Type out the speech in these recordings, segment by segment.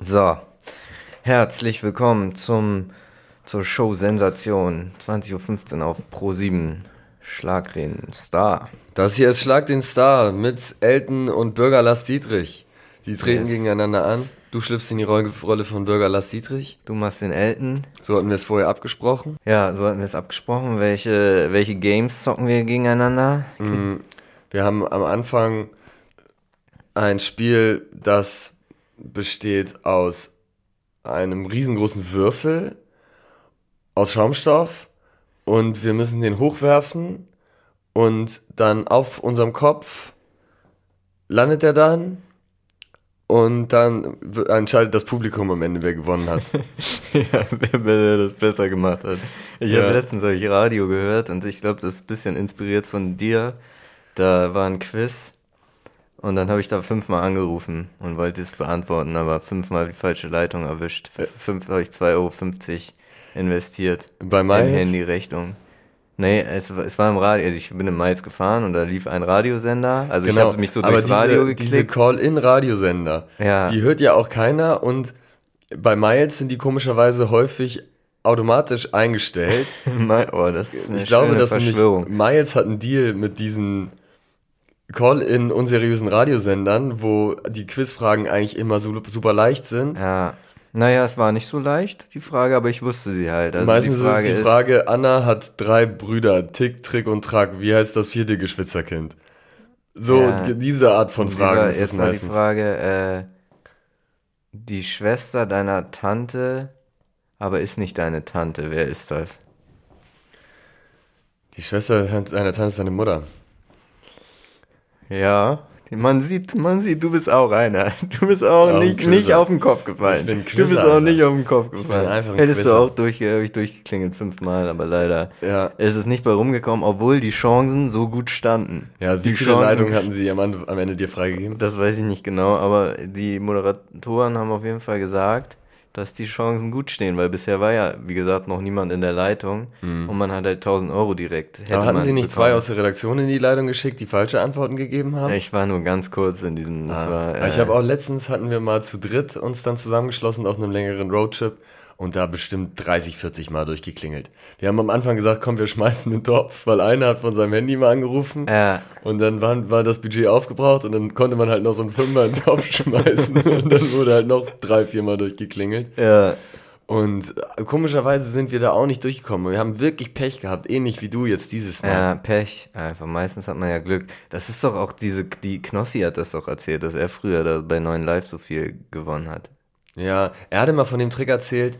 So, herzlich willkommen zum, zur Show Sensation 20.15 Uhr auf Pro7 Schlag den Star. Das hier ist Schlag den Star mit Elton und Bürger Lars Dietrich. Die treten yes. gegeneinander an. Du schlüpfst in die Rolle von Bürger Lars Dietrich. Du machst den Elton. So hatten wir es vorher abgesprochen. Ja, so hatten wir es abgesprochen. Welche, welche Games zocken wir gegeneinander? Mm, wir haben am Anfang ein Spiel, das besteht aus einem riesengroßen Würfel aus Schaumstoff und wir müssen den hochwerfen und dann auf unserem Kopf landet er dann und dann entscheidet das Publikum am Ende, wer gewonnen hat. ja, wer, wer, das besser gemacht hat. Ich ja. habe letztens ich Radio gehört und ich glaube, das ist ein bisschen inspiriert von dir. Da war ein Quiz und dann habe ich da fünfmal angerufen und wollte es beantworten, aber fünfmal die falsche Leitung erwischt. Fünf habe ich 2,50 Euro investiert. Bei Miles? In Handyrechnung. Nee, es, es war im Radio, also ich bin im Miles gefahren und da lief ein Radiosender. Also genau, ich habe mich so durchs diese, Radio geklickt. Diese Call-in-Radiosender, ja. die hört ja auch keiner und bei Miles sind die komischerweise häufig automatisch eingestellt. oh, das ist eine ich glaube, dass nämlich Miles hat einen Deal mit diesen Call in unseriösen Radiosendern, wo die Quizfragen eigentlich immer so super leicht sind. Ja. Naja, es war nicht so leicht, die Frage, aber ich wusste sie halt. Also Meistens die ist es die Frage, ist, Anna hat drei Brüder, Tick, Trick und Track. Wie heißt das vierte Geschwisterkind? So, ja. diese Art von Fragen ist es meistens. die Frage, äh, die Schwester deiner Tante, aber ist nicht deine Tante. Wer ist das? Die Schwester deiner Tante ist deine Mutter. Ja, man sieht, man sieht, du bist auch einer. Du bist auch ja, nicht, nicht auf den Kopf gefallen. Ich bin du bist auch nicht auf den Kopf gefallen. Ich bin einfach ein Hättest Quizzer. du auch durch, äh, durchgeklingelt fünfmal, aber leider ja. ist es nicht bei rumgekommen, obwohl die Chancen so gut standen. Ja, wie die viele Chancen, Leitungen hatten sie am, am Ende dir freigegeben? Das weiß ich nicht genau, aber die Moderatoren haben auf jeden Fall gesagt, dass die Chancen gut stehen, weil bisher war ja, wie gesagt, noch niemand in der Leitung mhm. und man hat halt 1000 Euro direkt. Hätte Aber hatten Sie nicht bekommen. zwei aus der Redaktion in die Leitung geschickt, die falsche Antworten gegeben haben? Ich war nur ganz kurz in diesem. Ah. War, äh, ich habe auch letztens hatten wir mal zu dritt uns dann zusammengeschlossen auf einem längeren Roadtrip und da bestimmt 30, 40 Mal durchgeklingelt. Wir haben am Anfang gesagt, komm, wir schmeißen den Topf, weil einer hat von seinem Handy mal angerufen ja. und dann war, war das Budget aufgebraucht und dann konnte man halt noch so einen Fünfer in den Topf schmeißen und dann wurde halt noch drei, vier Mal durchgeklingelt. Ja. Und komischerweise sind wir da auch nicht durchgekommen. Wir haben wirklich Pech gehabt, ähnlich wie du jetzt dieses Mal. Ja, Pech. Einfach meistens hat man ja Glück. Das ist doch auch diese, die Knossi hat das doch erzählt, dass er früher da bei 9 Live so viel gewonnen hat. Ja, er hatte mal von dem Trick erzählt,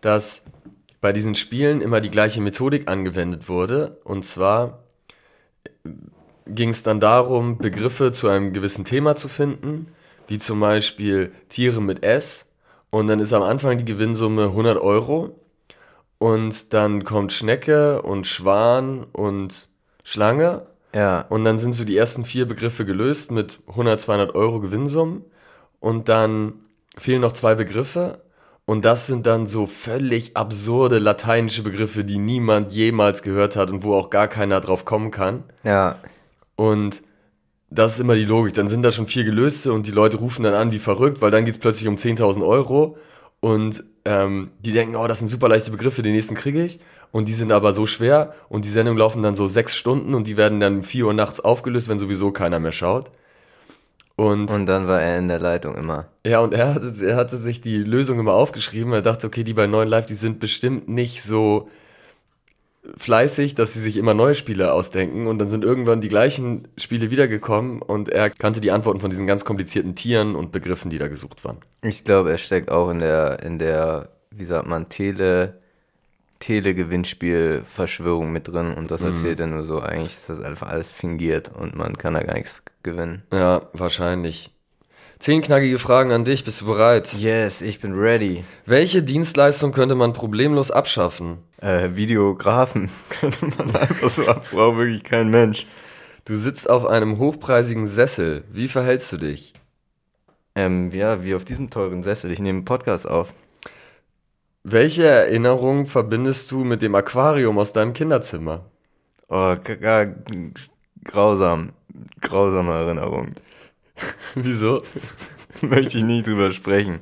dass bei diesen Spielen immer die gleiche Methodik angewendet wurde. Und zwar ging es dann darum, Begriffe zu einem gewissen Thema zu finden, wie zum Beispiel Tiere mit S. Und dann ist am Anfang die Gewinnsumme 100 Euro. Und dann kommt Schnecke und Schwan und Schlange. Ja. Und dann sind so die ersten vier Begriffe gelöst mit 100, 200 Euro Gewinnsummen. Und dann fehlen noch zwei Begriffe und das sind dann so völlig absurde lateinische Begriffe, die niemand jemals gehört hat und wo auch gar keiner drauf kommen kann. Ja. Und das ist immer die Logik. Dann sind da schon vier gelöste und die Leute rufen dann an wie verrückt, weil dann geht es plötzlich um 10.000 Euro und ähm, die denken, oh, das sind super leichte Begriffe, den nächsten kriege ich. Und die sind aber so schwer und die Sendungen laufen dann so sechs Stunden und die werden dann vier Uhr nachts aufgelöst, wenn sowieso keiner mehr schaut. Und, und dann war er in der Leitung immer. Ja, und er hatte, er hatte sich die Lösung immer aufgeschrieben. Er dachte, okay, die bei 9 Live, die sind bestimmt nicht so fleißig, dass sie sich immer neue Spiele ausdenken. Und dann sind irgendwann die gleichen Spiele wiedergekommen und er kannte die Antworten von diesen ganz komplizierten Tieren und Begriffen, die da gesucht waren. Ich glaube, er steckt auch in der, in der, wie sagt man, Tele, Tele-Gewinnspiel-Verschwörung mit drin und das mhm. erzählt mhm. er nur so. Eigentlich ist das einfach alles fingiert und man kann da gar nichts gewinnen. Ja, wahrscheinlich. Zehn knackige Fragen an dich. Bist du bereit? Yes, ich bin ready. Welche Dienstleistung könnte man problemlos abschaffen? Äh, Videografen könnte man einfach so abbauen, wirklich kein Mensch. Du sitzt auf einem hochpreisigen Sessel. Wie verhältst du dich? Ähm, ja, wie auf diesem teuren Sessel. Ich nehme einen Podcast auf. Welche Erinnerung verbindest du mit dem Aquarium aus deinem Kinderzimmer? Oh, grausam. Grausame Erinnerung. Wieso? Möchte ich nie drüber sprechen.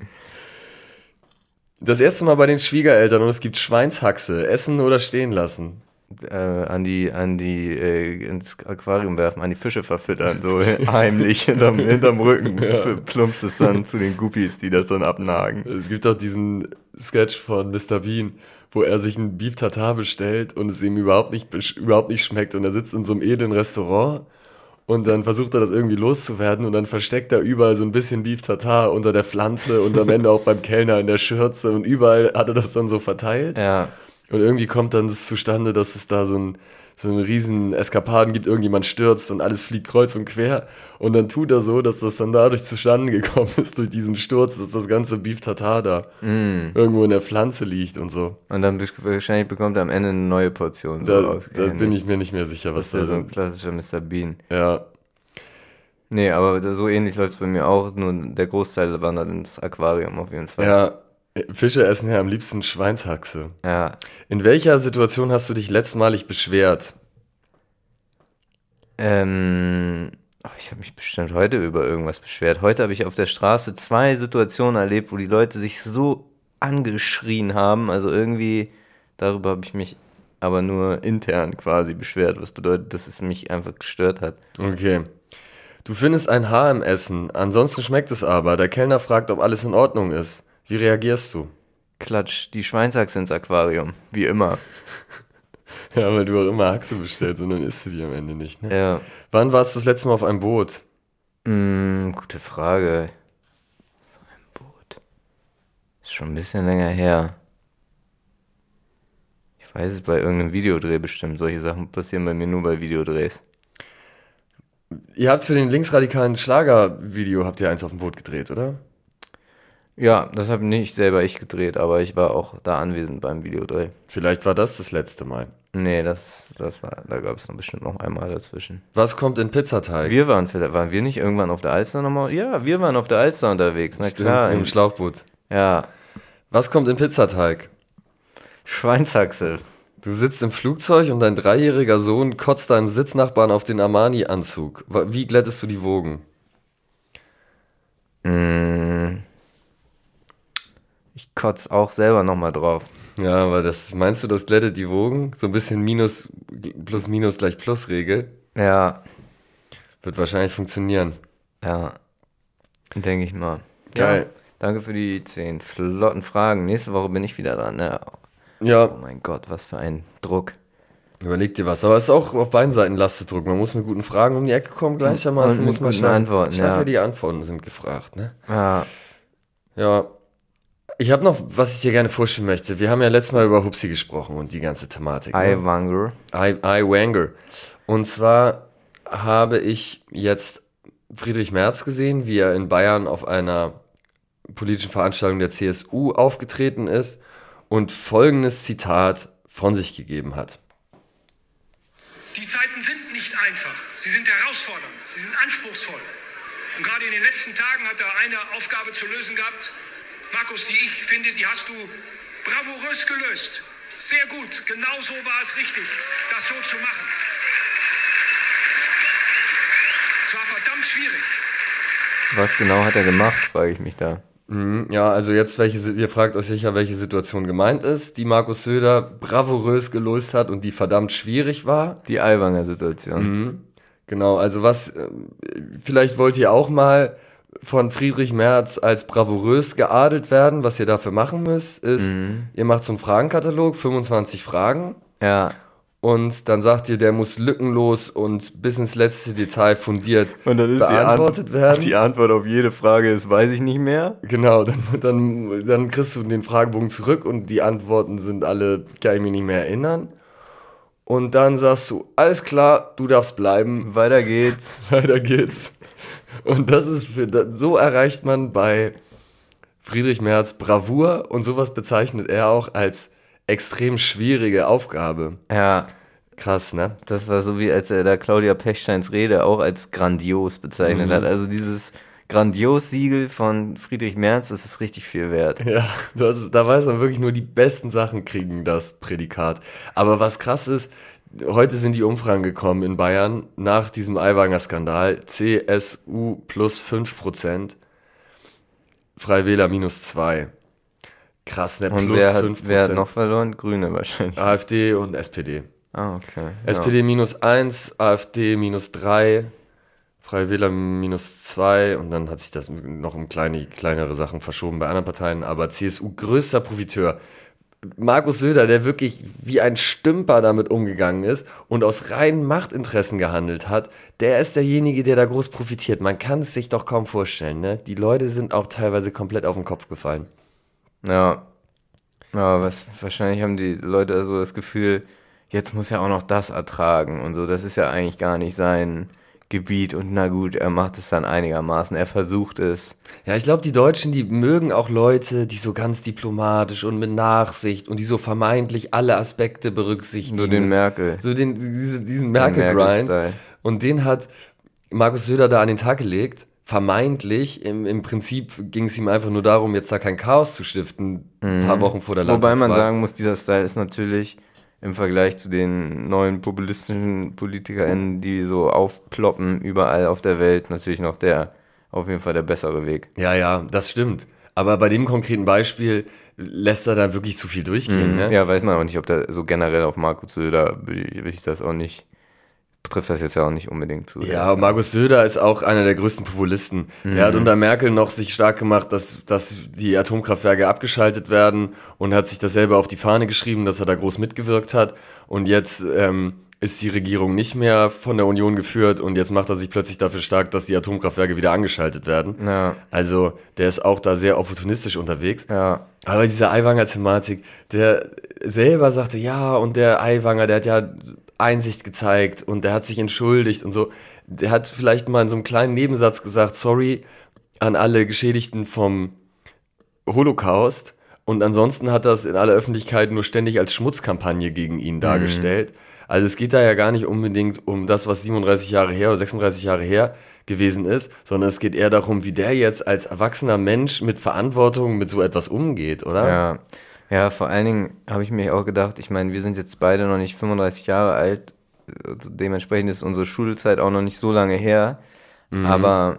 Das erste Mal bei den Schwiegereltern und es gibt Schweinshaxe. Essen oder stehen lassen? Äh, an die, an die, äh, ins Aquarium werfen, an die Fische verfüttern, so heimlich hinterm, hinterm Rücken. Ja. Plumpst es dann zu den Guppies, die das dann abnagen. Es gibt auch diesen Sketch von Mr. Bean, wo er sich ein Beef Tartar bestellt und es ihm überhaupt nicht, überhaupt nicht schmeckt und er sitzt in so einem edlen Restaurant und dann versucht er das irgendwie loszuwerden und dann versteckt er überall so ein bisschen Beef Tartar unter der Pflanze und am Ende auch beim Kellner in der Schürze und überall hat er das dann so verteilt. Ja. Und irgendwie kommt dann das zustande, dass es da so ein so einen riesen Eskapaden gibt, irgendjemand stürzt und alles fliegt kreuz und quer. Und dann tut er so, dass das dann dadurch zustande gekommen ist, durch diesen Sturz, dass das ganze Beef Tartar da mm. irgendwo in der Pflanze liegt und so. Und dann wahrscheinlich bekommt er am Ende eine neue Portion. So da, da bin ich mir nicht mehr sicher, was das ist. Ja so ein klassischer Mr. Bean. Ja. Nee, aber so ähnlich läuft es bei mir auch, nur der Großteil wandert ins Aquarium auf jeden Fall. Ja, Fische essen ja am liebsten Schweinshaxe. Ja. In welcher Situation hast du dich letztmalig beschwert? Ähm, ich habe mich bestimmt heute über irgendwas beschwert. Heute habe ich auf der Straße zwei Situationen erlebt, wo die Leute sich so angeschrien haben. Also irgendwie, darüber habe ich mich aber nur intern quasi beschwert, was bedeutet, dass es mich einfach gestört hat. Okay. Du findest ein Haar im Essen, ansonsten schmeckt es aber. Der Kellner fragt, ob alles in Ordnung ist. Wie reagierst du? Klatsch die Schweinsachse ins Aquarium, wie immer. ja, weil du auch immer Achse bestellst und dann isst du die am Ende nicht, ne? Ja. Wann warst du das letzte Mal auf einem Boot? Mm, gute Frage. Auf einem Boot. Ist schon ein bisschen länger her. Ich weiß es bei irgendeinem Videodreh bestimmt. Solche Sachen passieren bei mir nur bei Videodrehs. Ihr habt für den linksradikalen Schlager-Video habt ihr eins auf dem Boot gedreht, oder? Ja, das habe nicht selber ich gedreht, aber ich war auch da anwesend beim Videodreh. Vielleicht war das das letzte Mal. Nee, das, das war, da gab es noch bestimmt noch einmal dazwischen. Was kommt in Pizzateig? Wir waren, waren wir nicht irgendwann auf der Alster nochmal? Ja, wir waren auf der Alster unterwegs, na Stimmt, klar. Im Schlauchboot. Ja. Was kommt in Pizzateig? Schweinshaxe. Du sitzt im Flugzeug und dein dreijähriger Sohn kotzt deinem Sitznachbarn auf den Armani-Anzug. Wie glättest du die Wogen? Mmh kotze auch selber nochmal drauf. Ja, aber das, meinst du, das glättet die Wogen? So ein bisschen Minus, Plus, Minus gleich Plus-Regel? Ja. Wird wahrscheinlich funktionieren. Ja. Denke ich mal. Geil. Ja, danke für die zehn flotten Fragen. Nächste Woche bin ich wieder dran. Ja. ja. Oh mein Gott, was für ein Druck. Überleg dir was. Aber es ist auch auf beiden Seiten Lastedruck. Man muss mit guten Fragen um die Ecke kommen, gleichermaßen Und muss man schnell, Antworten. Ja. die Antworten sind gefragt, ne? Ja. Ja, ich habe noch, was ich dir gerne vorstellen möchte. Wir haben ja letztes Mal über Hupsi gesprochen und die ganze Thematik. Ne? I Wanger. I, I Wanger. Und zwar habe ich jetzt Friedrich Merz gesehen, wie er in Bayern auf einer politischen Veranstaltung der CSU aufgetreten ist und folgendes Zitat von sich gegeben hat. Die Zeiten sind nicht einfach. Sie sind herausfordernd. Sie sind anspruchsvoll. Und gerade in den letzten Tagen hat er eine Aufgabe zu lösen gehabt, Markus, die ich finde, die hast du bravourös gelöst. Sehr gut. Genau so war es richtig, das so zu machen. Es war verdammt schwierig. Was genau hat er gemacht, frage ich mich da. Mhm, ja, also jetzt, welche, ihr fragt euch sicher, welche Situation gemeint ist, die Markus Söder bravourös gelöst hat und die verdammt schwierig war. Die Aiwanger Situation. Mhm, genau, also was, äh, vielleicht wollt ihr auch mal von Friedrich Merz als bravourös geadelt werden. Was ihr dafür machen müsst, ist, mhm. ihr macht so einen Fragenkatalog, 25 Fragen. Ja. Und dann sagt ihr, der muss lückenlos und bis ins letzte Detail fundiert und dann ist beantwortet die werden. Die Antwort auf jede Frage ist, weiß ich nicht mehr. Genau, dann, dann, dann kriegst du den Fragebogen zurück und die Antworten sind alle, kann ich mich nicht mehr erinnern. Und dann sagst du, alles klar, du darfst bleiben. Weiter geht's. Weiter geht's. Und das ist für, so erreicht man bei Friedrich Merz Bravour und sowas bezeichnet er auch als extrem schwierige Aufgabe. Ja. Krass, ne? Das war so wie als er da Claudia Pechsteins Rede auch als grandios bezeichnet mhm. hat. Also dieses Grandios-Siegel von Friedrich Merz, das ist richtig viel wert. Ja, das, da weiß man wirklich nur, die besten Sachen kriegen das Prädikat. Aber was krass ist, Heute sind die Umfragen gekommen in Bayern nach diesem Aiwanger-Skandal. CSU plus 5%, Freiwähler minus 2. krass, ne? Und Plus wer hat, 5%. wer hat noch verloren? Grüne wahrscheinlich. AfD und SPD. Ah, okay. SPD minus 1, AfD minus 3, Freie Wähler minus 2 und dann hat sich das noch um kleine, kleinere Sachen verschoben bei anderen Parteien, aber CSU größter Profiteur. Markus Söder, der wirklich wie ein Stümper damit umgegangen ist und aus reinen Machtinteressen gehandelt hat, der ist derjenige, der da groß profitiert. Man kann es sich doch kaum vorstellen. Ne? Die Leute sind auch teilweise komplett auf den Kopf gefallen. Ja. Ja, was, wahrscheinlich haben die Leute also das Gefühl, jetzt muss er auch noch das ertragen und so. Das ist ja eigentlich gar nicht sein Gebiet und na gut, er macht es dann einigermaßen. Er versucht es. Ja, ich glaube, die Deutschen, die mögen auch Leute, die so ganz diplomatisch und mit Nachsicht und die so vermeintlich alle Aspekte berücksichtigen. So den Merkel. So den, diese, diesen Merkel-Grind. Und den hat Markus Söder da an den Tag gelegt. Vermeintlich, im, im Prinzip ging es ihm einfach nur darum, jetzt da kein Chaos zu stiften, ein paar Wochen vor der Mhm. Wobei man Landtagswahl. sagen muss, dieser Style ist natürlich im Vergleich zu den neuen populistischen PolitikerInnen, die so aufploppen überall auf der Welt, natürlich noch der, auf jeden Fall der bessere Weg. Ja, ja, das stimmt. Aber bei dem konkreten Beispiel lässt er da wirklich zu viel durchgehen. Ne? Mhm. Ja, weiß man auch nicht, ob da so generell auf Markus Söder will ich das auch nicht, trifft das jetzt ja auch nicht unbedingt zu. Ja, Markus Söder ist auch einer der größten Populisten. Der hat unter Merkel noch sich stark gemacht, dass, dass die Atomkraftwerke abgeschaltet werden und hat sich das selber auf die Fahne geschrieben, dass er da groß mitgewirkt hat. Und jetzt ähm, ist die Regierung nicht mehr von der Union geführt und jetzt macht er sich plötzlich dafür stark, dass die Atomkraftwerke wieder angeschaltet werden. Ja. Also der ist auch da sehr opportunistisch unterwegs. Ja. Aber diese Aiwanger-Thematik, der selber sagte, ja, und der Aiwanger, der hat ja Einsicht gezeigt und der hat sich entschuldigt und so. Der hat vielleicht mal in so einem kleinen Nebensatz gesagt, sorry an alle Geschädigten vom Holocaust. Und ansonsten hat das in aller Öffentlichkeit nur ständig als Schmutzkampagne gegen ihn dargestellt. Also es geht da ja gar nicht unbedingt um das, was 37 Jahre her oder 36 Jahre her gewesen ist, sondern es geht eher darum, wie der jetzt als erwachsener Mensch mit Verantwortung mit so etwas umgeht, oder? Ja, ja vor allen Dingen habe ich mir auch gedacht, ich meine, wir sind jetzt beide noch nicht 35 Jahre alt, dementsprechend ist unsere Schulzeit auch noch nicht so lange her, aber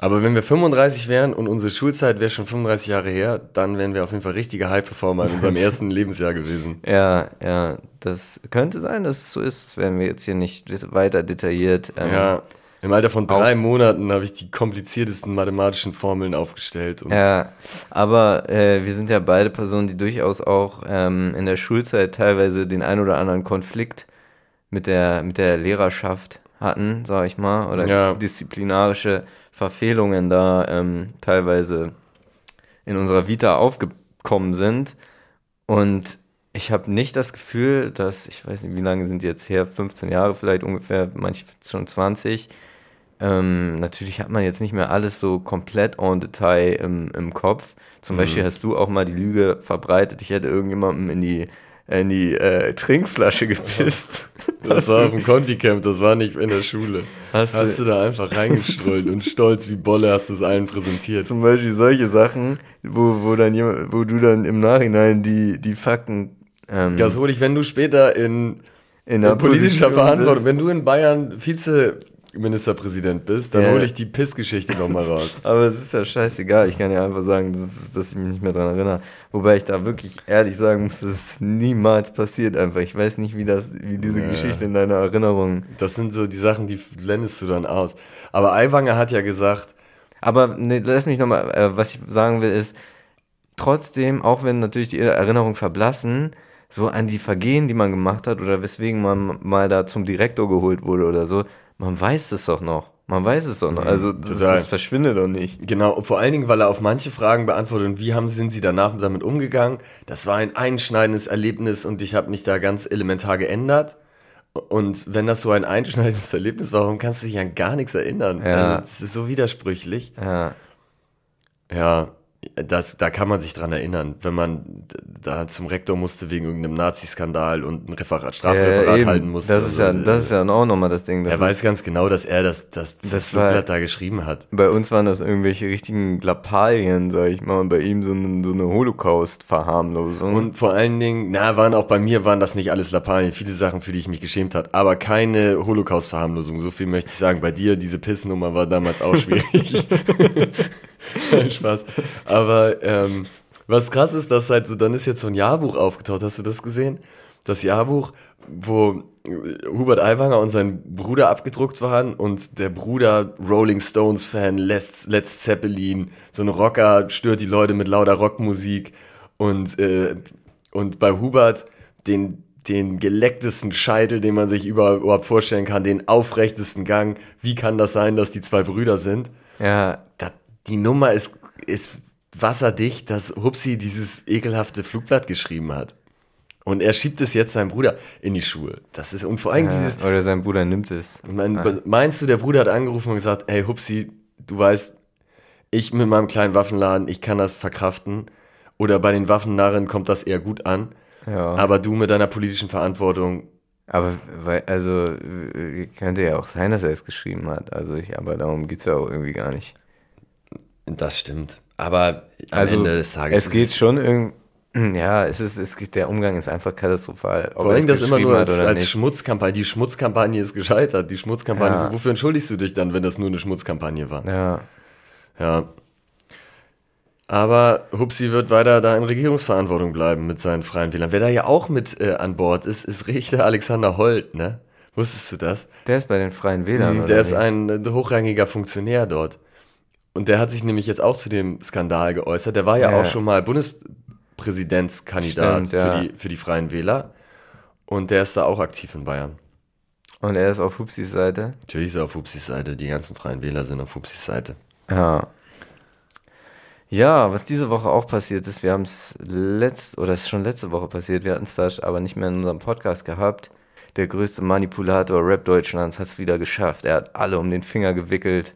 Aber wenn wir 35 wären und unsere Schulzeit wäre schon 35 Jahre her, dann wären wir auf jeden Fall richtige High-Performer in unserem ersten Lebensjahr gewesen. ja, ja, das könnte sein, dass es so ist, werden wir jetzt hier nicht weiter detailliert. Ähm, Ja. Im Alter von drei Monaten habe ich die kompliziertesten mathematischen Formeln aufgestellt. Ja, aber äh, wir sind ja beide Personen, die durchaus auch ähm, in der Schulzeit teilweise den ein oder anderen Konflikt mit der, mit der Lehrerschaft hatten, sag ich mal, oder Ja. disziplinarische Verfehlungen da ähm, teilweise in unserer Vita aufgekommen sind. Und ich habe nicht das Gefühl, dass, ich weiß nicht, wie lange sind die jetzt her, 15 Jahre vielleicht ungefähr, manche schon 20. Ähm, natürlich hat man jetzt nicht mehr alles so komplett en Detail im, im Kopf. Zum Beispiel hast du auch mal die Lüge verbreitet, ich hätte irgendjemandem in die, in die äh, Trinkflasche gepisst. das war auf dem Confi-Camp, das war nicht in der Schule. Hast Hast, du- du da einfach reingestrollt und stolz wie Bolle hast du es allen präsentiert. Zum Beispiel solche Sachen, wo, wo, dann jemand, wo du dann im Nachhinein die, die Fakten ähm, Das hole ich, wenn du später in, in in politischer Position Verantwortung, bist. wenn du in Bayern Vizeministerpräsident bist, dann Ja. hole ich die Pissgeschichte nochmal raus. Aber es ist ja scheißegal. Ich kann ja einfach sagen, dass, es- dass ich mich nicht mehr dran erinnere. Wobei ich da wirklich ehrlich sagen muss, dass es niemals passiert einfach. Ich weiß nicht, wie das, wie diese Ja. Geschichte in deiner Erinnerung. Das sind so die Sachen, die blendest du dann aus. Aber Aiwanger hat ja gesagt, Aber ne, lass mich nochmal, äh, was ich sagen will, ist, trotzdem, auch wenn natürlich die Erinnerungen verblassen, so an die Vergehen, die man gemacht hat oder weswegen man mal da zum Direktor geholt wurde oder so, man weiß es doch noch. Man weiß es doch noch. Also das, das verschwindet doch nicht. Genau, vor allen Dingen, weil er auf manche Fragen beantwortet und wie haben sind sie danach damit umgegangen. Das war ein einschneidendes Erlebnis und ich habe mich da ganz elementar geändert. Und wenn das so ein einschneidendes Erlebnis war, warum kannst du dich an gar nichts erinnern? Ja. Also, das ist so widersprüchlich. Ja. Ja, das, da kann man sich dran erinnern, wenn man da zum Rektor musste wegen irgendeinem Nazi-Skandal und ein Referat, Strafreferat eben. halten musste. Das ist ja, Also, das ist ja auch nochmal das Ding. Das er weiß ganz genau, dass er das, das, das, Das war- da geschrieben hat. bei uns waren das irgendwelche richtigen Lappalien, sag ich mal, und bei ihm so eine, so eine Holocaust-Verharmlosung. Und vor allen Dingen, na, waren auch bei mir waren das nicht alles Lappalien, viele Sachen, für die ich mich geschämt hat, aber keine Holocaust-Verharmlosung. So viel möchte ich sagen. Bei dir, diese Pissnummer war damals auch schwierig. Nein, Spaß. Aber ähm, Was krass ist, dass halt so, dann ist jetzt so ein Jahrbuch aufgetaucht. Hast du das gesehen? Das Jahrbuch, wo Hubert Aiwanger und sein Bruder abgedruckt waren und der Bruder Rolling Stones Fan, Let's, Let's Zeppelin, so ein Rocker stört die Leute mit lauter Rockmusik und, äh, und bei Hubert den, den gelecktesten Scheitel, den man sich überhaupt vorstellen kann, den aufrechtesten Gang. Wie kann das sein, dass die zwei Brüder sind? Ja. Da, die Nummer ist, ist wasserdicht, dass Hupsi dieses ekelhafte Flugblatt geschrieben hat. Und er schiebt es jetzt seinem Bruder in die Schuhe. Das ist, und vor allem ja, dieses. Oder sein Bruder nimmt es. Mein, meinst du, der Bruder hat angerufen und gesagt, hey Hupsi, du weißt, ich mit meinem kleinen Waffenladen, ich kann das verkraften. Oder bei den Waffennarren kommt das eher gut an. Ja. Aber du mit deiner politischen Verantwortung. Aber, also, könnte ja auch sein, dass er es geschrieben hat. Also, ich, aber darum geht es ja auch irgendwie gar nicht. Das stimmt. Aber am also, Ende des Tages. Es geht schon irgendwie. Ja, es ist, es geht, der Umgang ist einfach katastrophal. Ob Vor allem das immer nur als, als Schmutzkampagne. Die Schmutzkampagne ist gescheitert. Die Schmutzkampagne ja. ist, wofür entschuldigst du dich dann, wenn das nur eine Schmutzkampagne war? Ja. Ja. Aber Hupsi wird weiter da in Regierungsverantwortung bleiben mit seinen freien Wählern. Wer da ja auch mit äh, an Bord ist, ist Richter Alexander Holt, ne? Wusstest du das? Der ist bei den freien Wählern, mhm, Der ist ein äh, hochrangiger Funktionär dort. Und der hat sich nämlich jetzt auch zu dem Skandal geäußert. Der war ja, ja. auch schon mal Bundespräsidentskandidat Stimmt, ja. für, die, für die Freien Wähler. Und der ist da auch aktiv in Bayern. Und er ist auf Hupsis Seite? Natürlich ist er auf Hupsis Seite. Die ganzen Freien Wähler sind auf Hupsis Seite. Ja. Ja, was diese Woche auch passiert ist, wir haben es letzt oder es ist schon letzte Woche passiert, wir hatten es da aber nicht mehr in unserem Podcast gehabt. Der größte Manipulator Rap Deutschlands hat es wieder geschafft. Er hat alle um den Finger gewickelt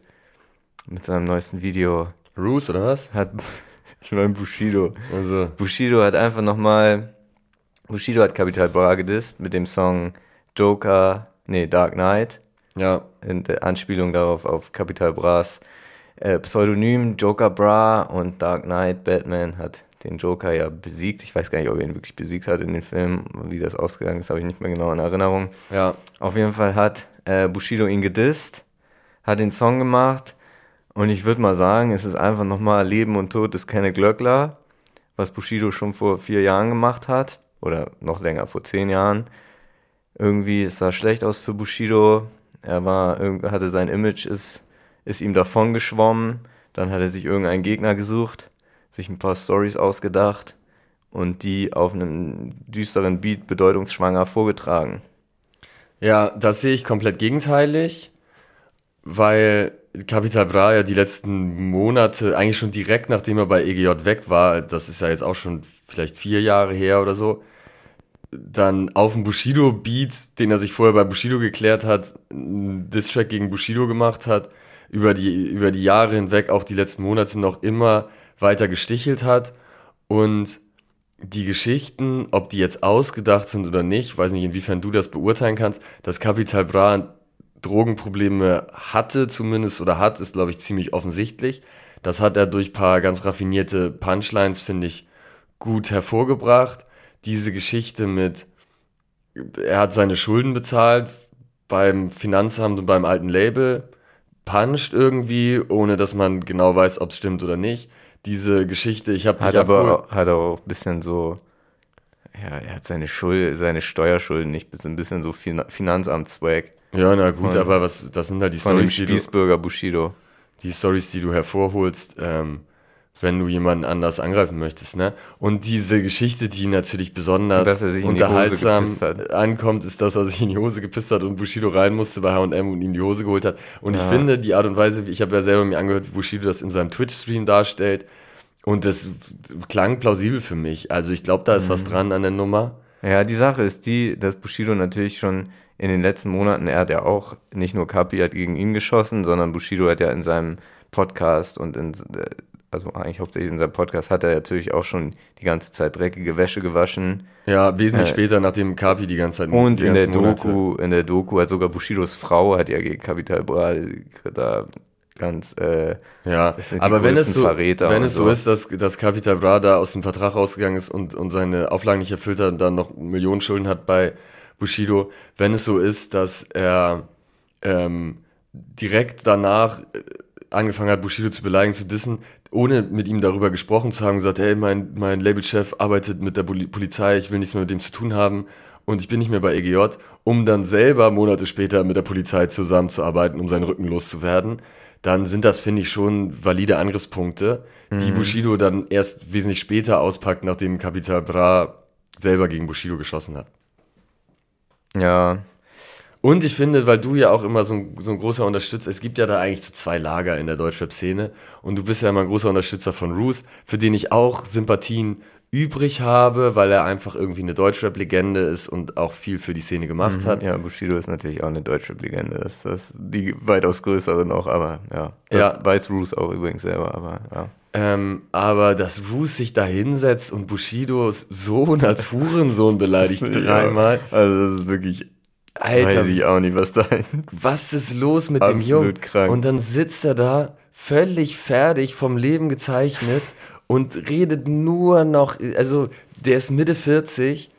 mit seinem neuesten Video. Roos oder was? Hat ich meine Bushido. Also. Bushido hat einfach nochmal Bushido hat Capital Bra gedisst mit dem Song Joker, nee, Dark Knight. Ja. In der Anspielung darauf auf Capital Bras äh, Pseudonym Joker Bra und Dark Knight Batman hat den Joker ja besiegt. Ich weiß gar nicht, ob er ihn wirklich besiegt hat in den Film. Wie das ausgegangen ist, habe ich nicht mehr genau in Erinnerung. Ja. Auf jeden Fall hat äh, Bushido ihn gedisst, hat den Song gemacht und ich würde mal sagen, es ist einfach nochmal Leben und Tod des Kenne Glöckler, was Bushido schon vor vier Jahren gemacht hat oder noch länger, vor zehn Jahren. Irgendwie es sah schlecht aus für Bushido. Er war, hatte sein Image, ist ist ihm davon geschwommen, dann hat er sich irgendeinen Gegner gesucht, sich ein paar Stories ausgedacht und die auf einem düsteren Beat bedeutungsschwanger vorgetragen. Ja, das sehe ich komplett gegenteilig, weil Capital Bra ja die letzten Monate, eigentlich schon direkt nachdem er bei EGJ weg war, das ist ja jetzt auch schon vielleicht vier Jahre her oder so, dann auf dem Bushido-Beat, den er sich vorher bei Bushido geklärt hat, einen Distrack gegen Bushido gemacht hat über die, über die Jahre hinweg, auch die letzten Monate noch immer weiter gestichelt hat. Und die Geschichten, ob die jetzt ausgedacht sind oder nicht, weiß nicht, inwiefern du das beurteilen kannst, dass Capital Bra Drogenprobleme hatte zumindest oder hat, ist, glaube ich, ziemlich offensichtlich. Das hat er durch paar ganz raffinierte Punchlines, finde ich, gut hervorgebracht. Diese Geschichte mit, er hat seine Schulden bezahlt beim Finanzamt und beim alten Label puncht irgendwie, ohne dass man genau weiß, ob es stimmt oder nicht. Diese Geschichte, ich habe Hat aber auch, hat auch ein bisschen so, ja, er hat seine Schuld, seine Steuerschulden nicht, ein bisschen so Finanzamt-Swag. Ja, na gut, von, aber was, das sind halt die Stories, die du, Bushido. Die Stories, die du hervorholst, ähm, wenn du jemanden anders angreifen möchtest, ne? Und diese Geschichte, die natürlich besonders unterhaltsam ankommt, ist, dass er sich in die Hose gepisst hat und Bushido rein musste bei H&M und ihm die Hose geholt hat. Und ja. ich finde, die Art und Weise, ich habe ja selber mir angehört, wie Bushido das in seinem Twitch-Stream darstellt, und das klang plausibel für mich. Also ich glaube, da ist mhm. was dran an der Nummer. Ja, die Sache ist die, dass Bushido natürlich schon in den letzten Monaten, er hat ja auch, nicht nur Kapi hat gegen ihn geschossen, sondern Bushido hat ja in seinem Podcast und in also eigentlich hauptsächlich in seinem Podcast, hat er natürlich auch schon die ganze Zeit dreckige Wäsche gewaschen. Ja, wesentlich äh, später, nachdem Kapi die ganze Zeit. Und in der Doku, Monate. in der Doku hat sogar Bushidos Frau hat ja gegen Capital Bra da ganz äh, ja aber wenn es so wenn es so. so ist dass dass Capital Bra da aus dem Vertrag rausgegangen ist und und seine Auflagen nicht erfüllt hat und dann noch Millionen Schulden hat bei Bushido wenn es so ist dass er ähm, direkt danach angefangen hat, Bushido zu beleidigen, zu dissen, ohne mit ihm darüber gesprochen zu haben, gesagt, hey, mein, mein Labelchef arbeitet mit der Polizei, ich will nichts mehr mit dem zu tun haben und ich bin nicht mehr bei EGJ, um dann selber Monate später mit der Polizei zusammenzuarbeiten, um seinen Rücken loszuwerden, dann sind das, finde ich, schon valide Angriffspunkte, mhm. die Bushido dann erst wesentlich später auspackt, nachdem Capital Bra selber gegen Bushido geschossen hat. Ja. Und ich finde, weil du ja auch immer so ein, so ein großer Unterstützer, es gibt ja da eigentlich so zwei Lager in der Deutschrap-Szene und du bist ja immer ein großer Unterstützer von Roos, für den ich auch Sympathien übrig habe, weil er einfach irgendwie eine Deutschrap-Legende ist und auch viel für die Szene gemacht mhm, hat. Ja, Bushido ist natürlich auch eine Deutschrap-Legende. Das ist die weitaus größere noch, aber ja. Das ja. weiß Roos auch übrigens selber, aber ja. Ähm, aber dass Roos sich da hinsetzt und Bushidos Sohn als Hurensohn beleidigt dreimal. Ja, also das ist wirklich Alter, weiß ich auch nicht, was da Was ist los mit dem Jungen? Krank. Und dann sitzt er da, völlig fertig, vom Leben gezeichnet und redet nur noch, also der ist Mitte 40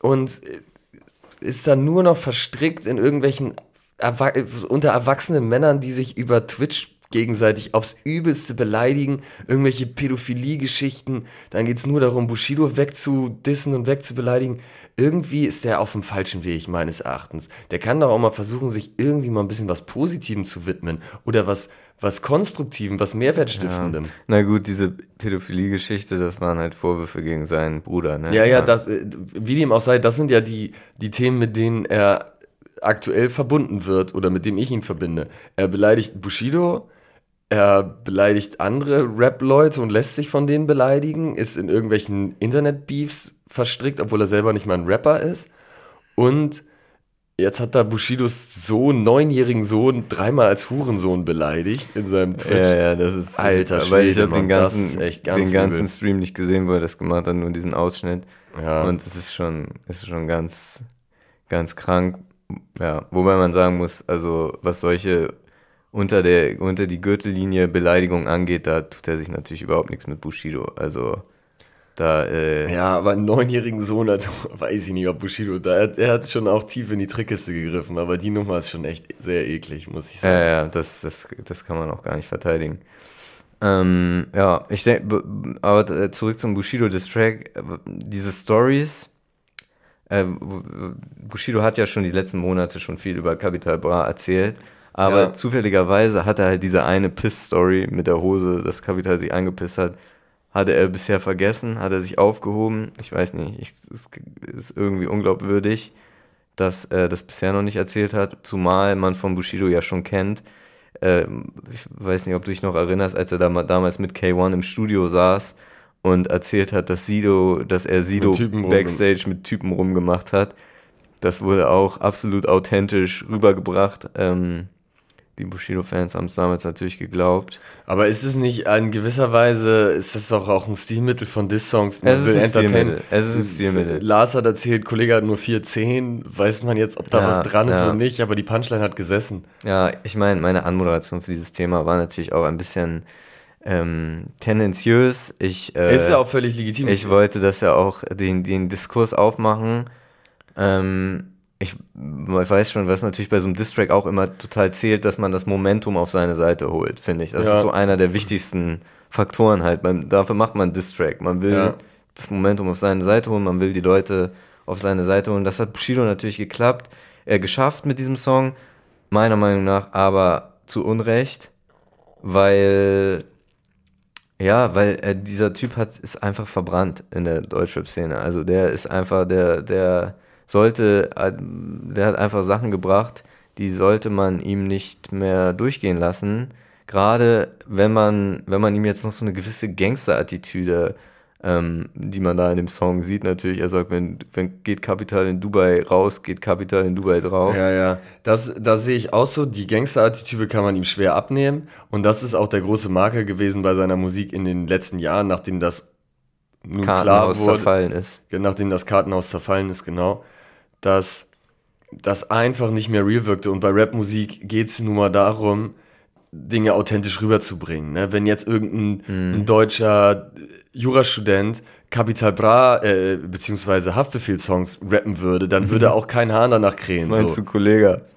und ist dann nur noch verstrickt in irgendwelchen unter erwachsenen Männern, die sich über Twitch gegenseitig aufs Übelste beleidigen, irgendwelche Pädophilie-Geschichten, dann geht es nur darum, Bushido wegzudissen und wegzubeleidigen. Irgendwie ist der auf dem falschen Weg, meines Erachtens. Der kann doch auch mal versuchen, sich irgendwie mal ein bisschen was Positivem zu widmen oder was, was Konstruktivem, was Mehrwertstiftendem. Ja. Na gut, diese Pädophilie-Geschichte, das waren halt Vorwürfe gegen seinen Bruder, ne? Ja, ja, das, äh, wie dem auch sei, das sind ja die, die Themen, mit denen er aktuell verbunden wird oder mit dem ich ihn verbinde. Er beleidigt Bushido, er beleidigt andere Rap-Leute und lässt sich von denen beleidigen, ist in irgendwelchen Internet-Beefs verstrickt, obwohl er selber nicht mal ein Rapper ist. Und jetzt hat da Bushidos Sohn, neunjährigen Sohn, dreimal als Hurensohn beleidigt in seinem Twitch. Ja, ja, das ist. Alter Schwede, Weil ich habe den ganzen, den ganzen Stream nicht gesehen, wo er das gemacht hat, nur diesen Ausschnitt. Ja. Und es ist schon, ist schon ganz, ganz krank. Ja, wobei man sagen muss, also was solche unter, der, unter die Gürtellinie Beleidigung angeht, da tut er sich natürlich überhaupt nichts mit Bushido. Also da, äh Ja, aber einen neunjährigen Sohn, also weiß ich nicht, ob Bushido, da, er hat schon auch tief in die Trickkiste gegriffen, aber die Nummer ist schon echt sehr eklig, muss ich sagen. Ja, ja, das, das, das kann man auch gar nicht verteidigen. Ähm, ja, ich denke, aber äh, zurück zum Bushido-Distrack, diese Stories, äh, Bushido hat ja schon die letzten Monate schon viel über Capital Bra erzählt aber ja. zufälligerweise hat er halt diese eine Piss-Story mit der Hose, dass Kapital sich angepisst hat, hatte er bisher vergessen, hat er sich aufgehoben. Ich weiß nicht, es ist irgendwie unglaubwürdig, dass er das bisher noch nicht erzählt hat, zumal man von Bushido ja schon kennt. Äh, ich weiß nicht, ob du dich noch erinnerst, als er da damals mit K1 im Studio saß und erzählt hat, dass Sido, dass er Sido mit Backstage mit Typen rumgemacht hat. Das wurde auch absolut authentisch rübergebracht. Ähm, die Bushido-Fans haben es damals natürlich geglaubt. Aber ist es nicht in gewisser Weise, ist das doch auch ein Stilmittel von Diss-Songs? Es ist ein Stilmittel. Es ist ein Stilmittel. Lars hat erzählt, Kollege hat nur 4,10. Weiß man jetzt, ob da ja, was dran ist ja. oder nicht, aber die Punchline hat gesessen. Ja, ich meine, meine Anmoderation für dieses Thema war natürlich auch ein bisschen ähm, tendenziös. Ich, äh, ist ja auch völlig legitim. Ich wollte das ja auch den, den Diskurs aufmachen. Ähm, ich weiß schon, was natürlich bei so einem Distrack auch immer total zählt, dass man das Momentum auf seine Seite holt, finde ich. Das ja. ist so einer der wichtigsten Faktoren halt. Man, dafür macht man Distrack. Man will ja. das Momentum auf seine Seite holen, man will die Leute auf seine Seite holen. Das hat Bushido natürlich geklappt, er geschafft mit diesem Song, meiner Meinung nach, aber zu Unrecht, weil ja, weil äh, dieser Typ hat ist einfach verbrannt in der Deutschrap-Szene. Also der ist einfach der der sollte, äh, der hat einfach Sachen gebracht, die sollte man ihm nicht mehr durchgehen lassen. Gerade wenn man, wenn man ihm jetzt noch so eine gewisse Gangster-Attitüde, ähm, die man da in dem Song sieht, natürlich, er sagt, wenn, wenn geht Kapital in Dubai raus, geht Kapital in Dubai drauf. Ja, ja. Das, das sehe ich auch so. Die Gangster-Attitüde kann man ihm schwer abnehmen. Und das ist auch der große Makel gewesen bei seiner Musik in den letzten Jahren, nachdem das nun Kartenhaus klar wurde, zerfallen ist. Nachdem das Kartenhaus zerfallen ist, genau dass das einfach nicht mehr real wirkte. Und bei Rapmusik geht es nun mal darum, Dinge authentisch rüberzubringen. Ne? Wenn jetzt irgendein mm. deutscher Jurastudent Capital Bra äh, beziehungsweise Haftbefehl-Songs rappen würde, dann würde mhm. auch kein Hahn danach krähen. Meinst so. du Kollege?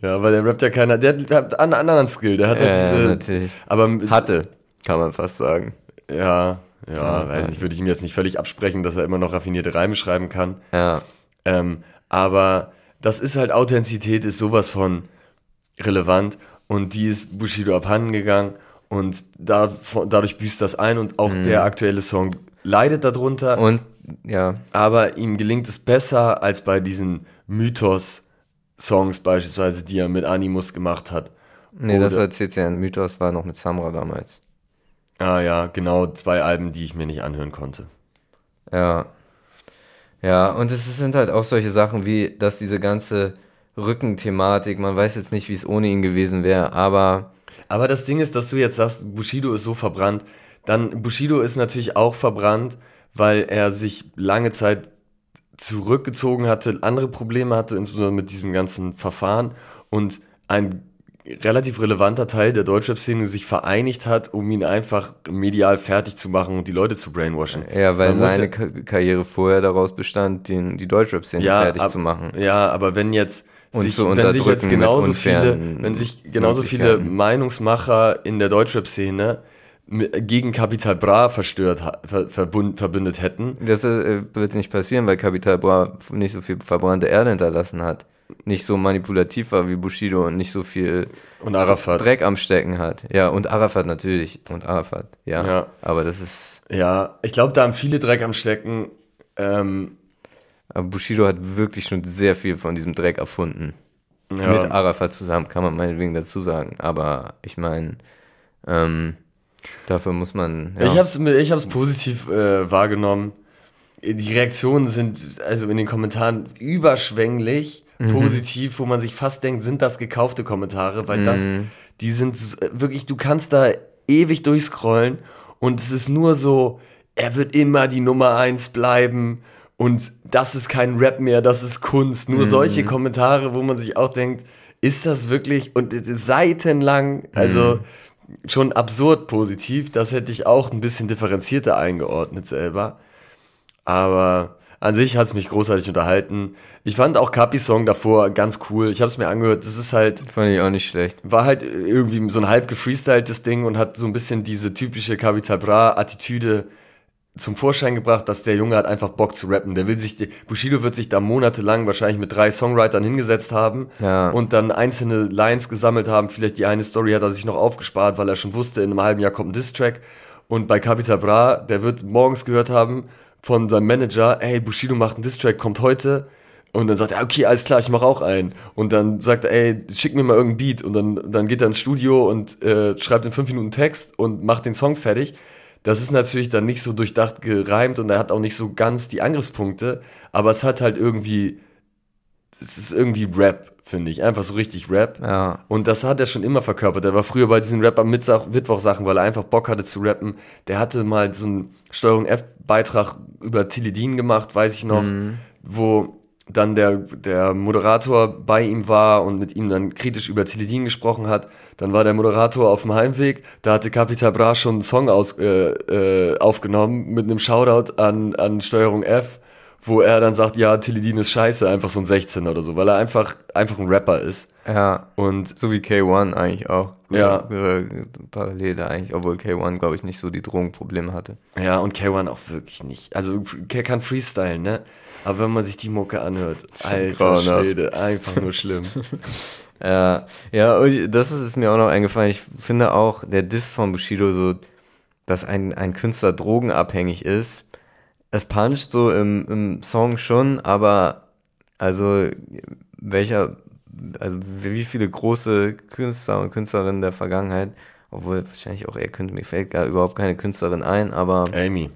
Ja, weil der rappt ja keiner, der hat einen anderen Skill, der hat ja, Ja, diese, natürlich. aber Hatte, kann man fast sagen. ja, ja, weiß nicht, würde ich ihm jetzt nicht völlig absprechen, dass er immer noch raffinierte Reime schreiben kann. Ja, Ähm, aber das ist halt Authentizität, ist sowas von relevant und die ist Bushido abhanden gegangen und da, dadurch büßt das ein und auch der aktuelle Song leidet darunter, und ja, aber ihm gelingt es besser als bei diesen Mythos-Songs beispielsweise, die er mit Animus gemacht hat. nee, das Oder- war jetzt ja ein Mythos, war noch mit Samra damals. Ah ja, genau, zwei Alben, die ich mir nicht anhören konnte. Ja. Ja, und es sind halt auch solche Sachen wie, dass diese ganze Rückenthematik, man weiß jetzt nicht, wie es ohne ihn gewesen wäre, aber Aber das Ding ist, dass du jetzt sagst, Bushido ist so verbrannt. Dann, Bushido ist natürlich auch verbrannt, weil er sich lange Zeit zurückgezogen hatte, andere Probleme hatte, insbesondere mit diesem ganzen Verfahren und ein relativ relevanter Teil der Deutschrap-Szene sich vereinigt hat, um ihn einfach medial fertig zu machen und die Leute zu brainwashen. ja, weil Man seine ja- Ka Karriere vorher daraus bestand, den, die Deutschrap-Szene fertig ab- zu machen. Ja, aber wenn jetzt Und sich, zu wenn sich jetzt unterdrücken genauso viele, wenn sich genauso viele. Meinungsmacher in der Deutschrap-Szene gegen Capital Bra verstört, ver, verbund, verbündet hätten. Das äh, wird nicht passieren, weil Capital Bra nicht so viel verbrannte Erde hinterlassen hat. Nicht so manipulativ war wie Bushido und nicht so viel Und Arafat. Dreck am Stecken hat. Ja, und Arafat natürlich. Und Arafat, ja. Ja. Aber das ist. Ja, ich glaube, da haben viele Dreck am Stecken. Ähm, Aber Bushido hat wirklich schon sehr viel von diesem Dreck erfunden. ja. Mit Arafat zusammen, kann man meinetwegen dazu sagen. Aber ich meine, ähm, dafür muss man. Ja. Ich habe es ich hab's positiv äh, wahrgenommen. Die Reaktionen sind also in den Kommentaren überschwänglich positiv, wo man sich fast denkt, sind das gekaufte Kommentare, weil das, die sind s- wirklich, du kannst da ewig durchscrollen und es ist nur so, er wird immer die Nummer eins bleiben und das ist kein Rap mehr, das ist Kunst. Nur solche Kommentare, wo man sich auch denkt, ist das wirklich und seitenlang, also schon absurd positiv. Das hätte ich auch ein bisschen differenzierter eingeordnet selber. Aber an sich hat es mich großartig unterhalten. Ich fand auch Capis Song davor ganz cool. Ich habe es mir angehört. Das ist halt, Fand ich auch nicht schlecht. war halt irgendwie so ein halb gefreestyltes Ding und hat so ein bisschen diese typische Capital Bra-Attitüde zum Vorschein gebracht, dass der Junge hat einfach Bock zu rappen. Der will sich, Bushido wird sich da monatelang wahrscheinlich mit drei Songwritern hingesetzt haben Ja. und dann einzelne Lines gesammelt haben. Vielleicht die eine Story hat er sich noch aufgespart, weil er schon wusste, in einem halben Jahr kommt ein Diss-Track. Und bei Capital Bra, der wird morgens gehört haben von seinem Manager, ey, Bushido macht einen Diss-Track, kommt heute. Und dann sagt er, okay, alles klar, ich mach auch einen. Und dann sagt er, ey, schick mir mal irgendeinen Beat. Und dann, dann geht er ins Studio und äh, schreibt in fünf Minuten Text und macht den Song fertig. Das ist natürlich dann nicht so durchdacht gereimt und er hat auch nicht so ganz die Angriffspunkte, aber es hat halt irgendwie, es ist irgendwie Rap, finde ich. Einfach so richtig Rap. Ja. Und das hat er schon immer verkörpert. Er war früher bei diesen Rap am Mittwoch, Mittwoch-Sachen, weil er einfach Bock hatte zu rappen. Der hatte mal so einen Steuerung F-Beitrag über Tilidin gemacht, weiß ich noch, wo dann der, der Moderator bei ihm war und mit ihm dann kritisch über Tilidin gesprochen hat. Dann war der Moderator auf dem Heimweg, da hatte Capital Bra schon einen Song aus, äh, äh, aufgenommen mit einem Shoutout an, an Steuerung F, wo er dann sagt, ja, Tilidin ist scheiße, einfach so ein 16 oder so, weil er einfach, einfach ein Rapper ist. Ja. Und So wie K1 eigentlich auch. Ja. Parallel da eigentlich, obwohl K1, glaube ich, nicht so die Drogenprobleme hatte. Ja, und K1 auch wirklich nicht. Also, er kann freestylen, ne? Aber wenn man sich die Mucke anhört, alter. Schwede, einfach nur schlimm. Ja, ja, das ist mir auch noch eingefallen. Ich finde auch, der Diss von Bushido so, dass ein, ein Künstler drogenabhängig ist. Es puncht so im, im Song schon, aber also welcher, also wie viele große Künstler und Künstlerinnen der Vergangenheit, obwohl wahrscheinlich auch er könnte, mir fällt gar überhaupt keine Künstlerin ein, aber Amy.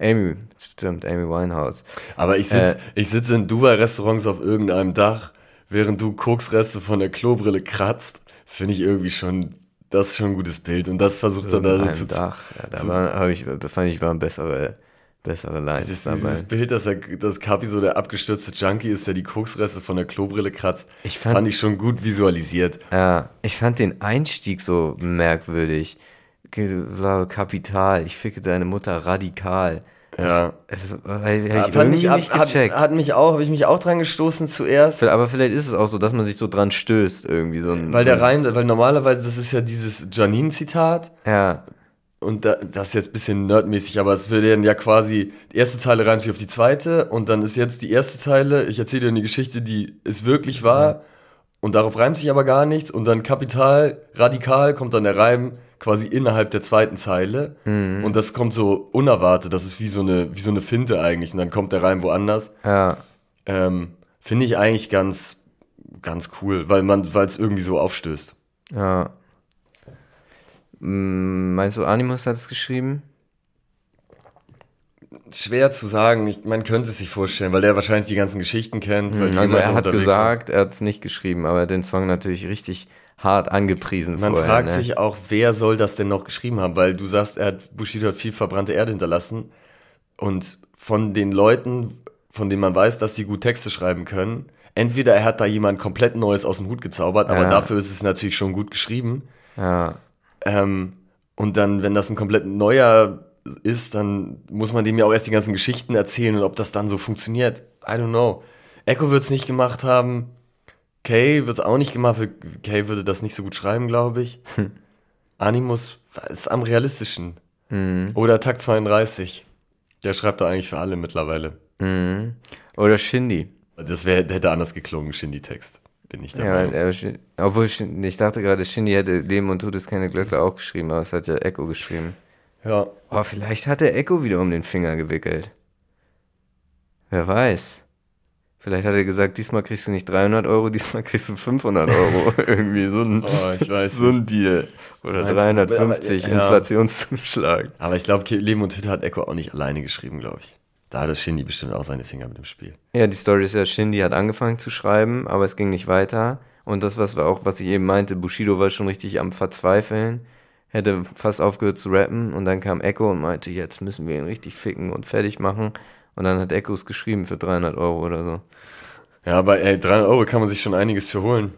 Amy, stimmt, Amy Winehouse. Aber ich sitze Äh. ich sitz in Dubai-Restaurants auf irgendeinem Dach, während du Koksreste von der Klobrille kratzt. Das finde ich irgendwie schon, das ist schon ein gutes Bild. Und das versucht er da zu Dach. Ja, da war, ich, da fand ich, waren bessere, bessere Lines Dieses, dabei. dieses Bild, dass, er, dass Kapi so der abgestürzte Junkie ist, der die Koksreste von der Klobrille kratzt, Ich fand- fand ich schon gut visualisiert. Ja, ich fand den Einstieg so merkwürdig. Kapital, ich ficke deine Mutter radikal. Ja. Das, Ja, hab ich fand irgendwie ich, ab, hat, hat mich auch, habe ich mich auch dran gestoßen zuerst. aber vielleicht ist es auch so, dass man sich so dran stößt, irgendwie so ein. Weil der Reim, weil normalerweise, das ist ja dieses Janine-Zitat. Ja, Und da, das ist jetzt ein bisschen nerdmäßig, aber es wird dann ja quasi, die erste Zeile reimt sich auf die zweite und dann ist jetzt die erste Zeile, ich erzähle dir eine Geschichte, die ist wirklich wahr und darauf reimt sich aber gar nichts und dann kapital, radikal kommt dann der Reim quasi innerhalb der zweiten Zeile und das kommt so unerwartet, das ist wie so eine, wie so eine Finte eigentlich und dann kommt der Reim woanders. ja. Ähm, Finde ich eigentlich ganz, ganz cool, weil man, weil es irgendwie so aufstößt. Ja. Meinst du, Animus hat es geschrieben? Schwer zu sagen, ich, man könnte es sich vorstellen, weil der wahrscheinlich die ganzen Geschichten kennt. Die Also er hat gesagt, er hat es nicht geschrieben, aber er hat den Song natürlich richtig hart angepriesen Man vorher. fragt ne? sich auch, wer soll das denn noch geschrieben haben? Weil du sagst, er hat, Bushido hat viel verbrannte Erde hinterlassen. Und von den Leuten, von denen man weiß, dass die gut Texte schreiben können, entweder er hat da jemand komplett Neues aus dem Hut gezaubert, aber Ja. dafür ist es natürlich schon gut geschrieben. Ja, Ähm, und dann, wenn das ein komplett neuer ist, dann muss man dem ja auch erst die ganzen Geschichten erzählen und ob das dann so funktioniert. I don't know. Echo wird es nicht gemacht haben. Kay wird es auch nicht gemacht. Kay würde das nicht so gut schreiben, glaube ich. Animus ist am realistischen. Oder Takt 32. Der schreibt doch eigentlich für alle mittlerweile. oder Shindy. Das wär, der hätte anders geklungen, Shindy-Text. Bin ich der Ja, Meinung. obwohl Shin- ich dachte gerade, Shindy hätte Leben und Tod ist keine Glöckler auch geschrieben, aber es hat ja Echo geschrieben. Ja, Oh, vielleicht hat er Echo wieder um den Finger gewickelt. Wer weiß. Vielleicht hat er gesagt, diesmal kriegst du nicht 300 Euro, diesmal kriegst du 500 Euro. Irgendwie so ein, Oh, ich weiß so ein Deal. Oder Meinst du? 350 Aber, ja. Inflationszuschlag. Aber ich glaube, Leben und Hütte hat Echo auch nicht alleine geschrieben, glaube ich. Da hatte Shindy bestimmt auch seine Finger mit dem Spiel. Ja, die Story ist ja, Shindy hat angefangen zu schreiben, aber es ging nicht weiter. Und das, was wir auch, was ich eben meinte, Bushido war schon richtig am Verzweifeln, hätte fast aufgehört zu rappen und dann kam Echo und meinte, jetzt müssen wir ihn richtig ficken und fertig machen. Und dann hat Echo es geschrieben für 300 Euro oder so. Ja, aber ey, 300 Euro kann man sich schon einiges für holen.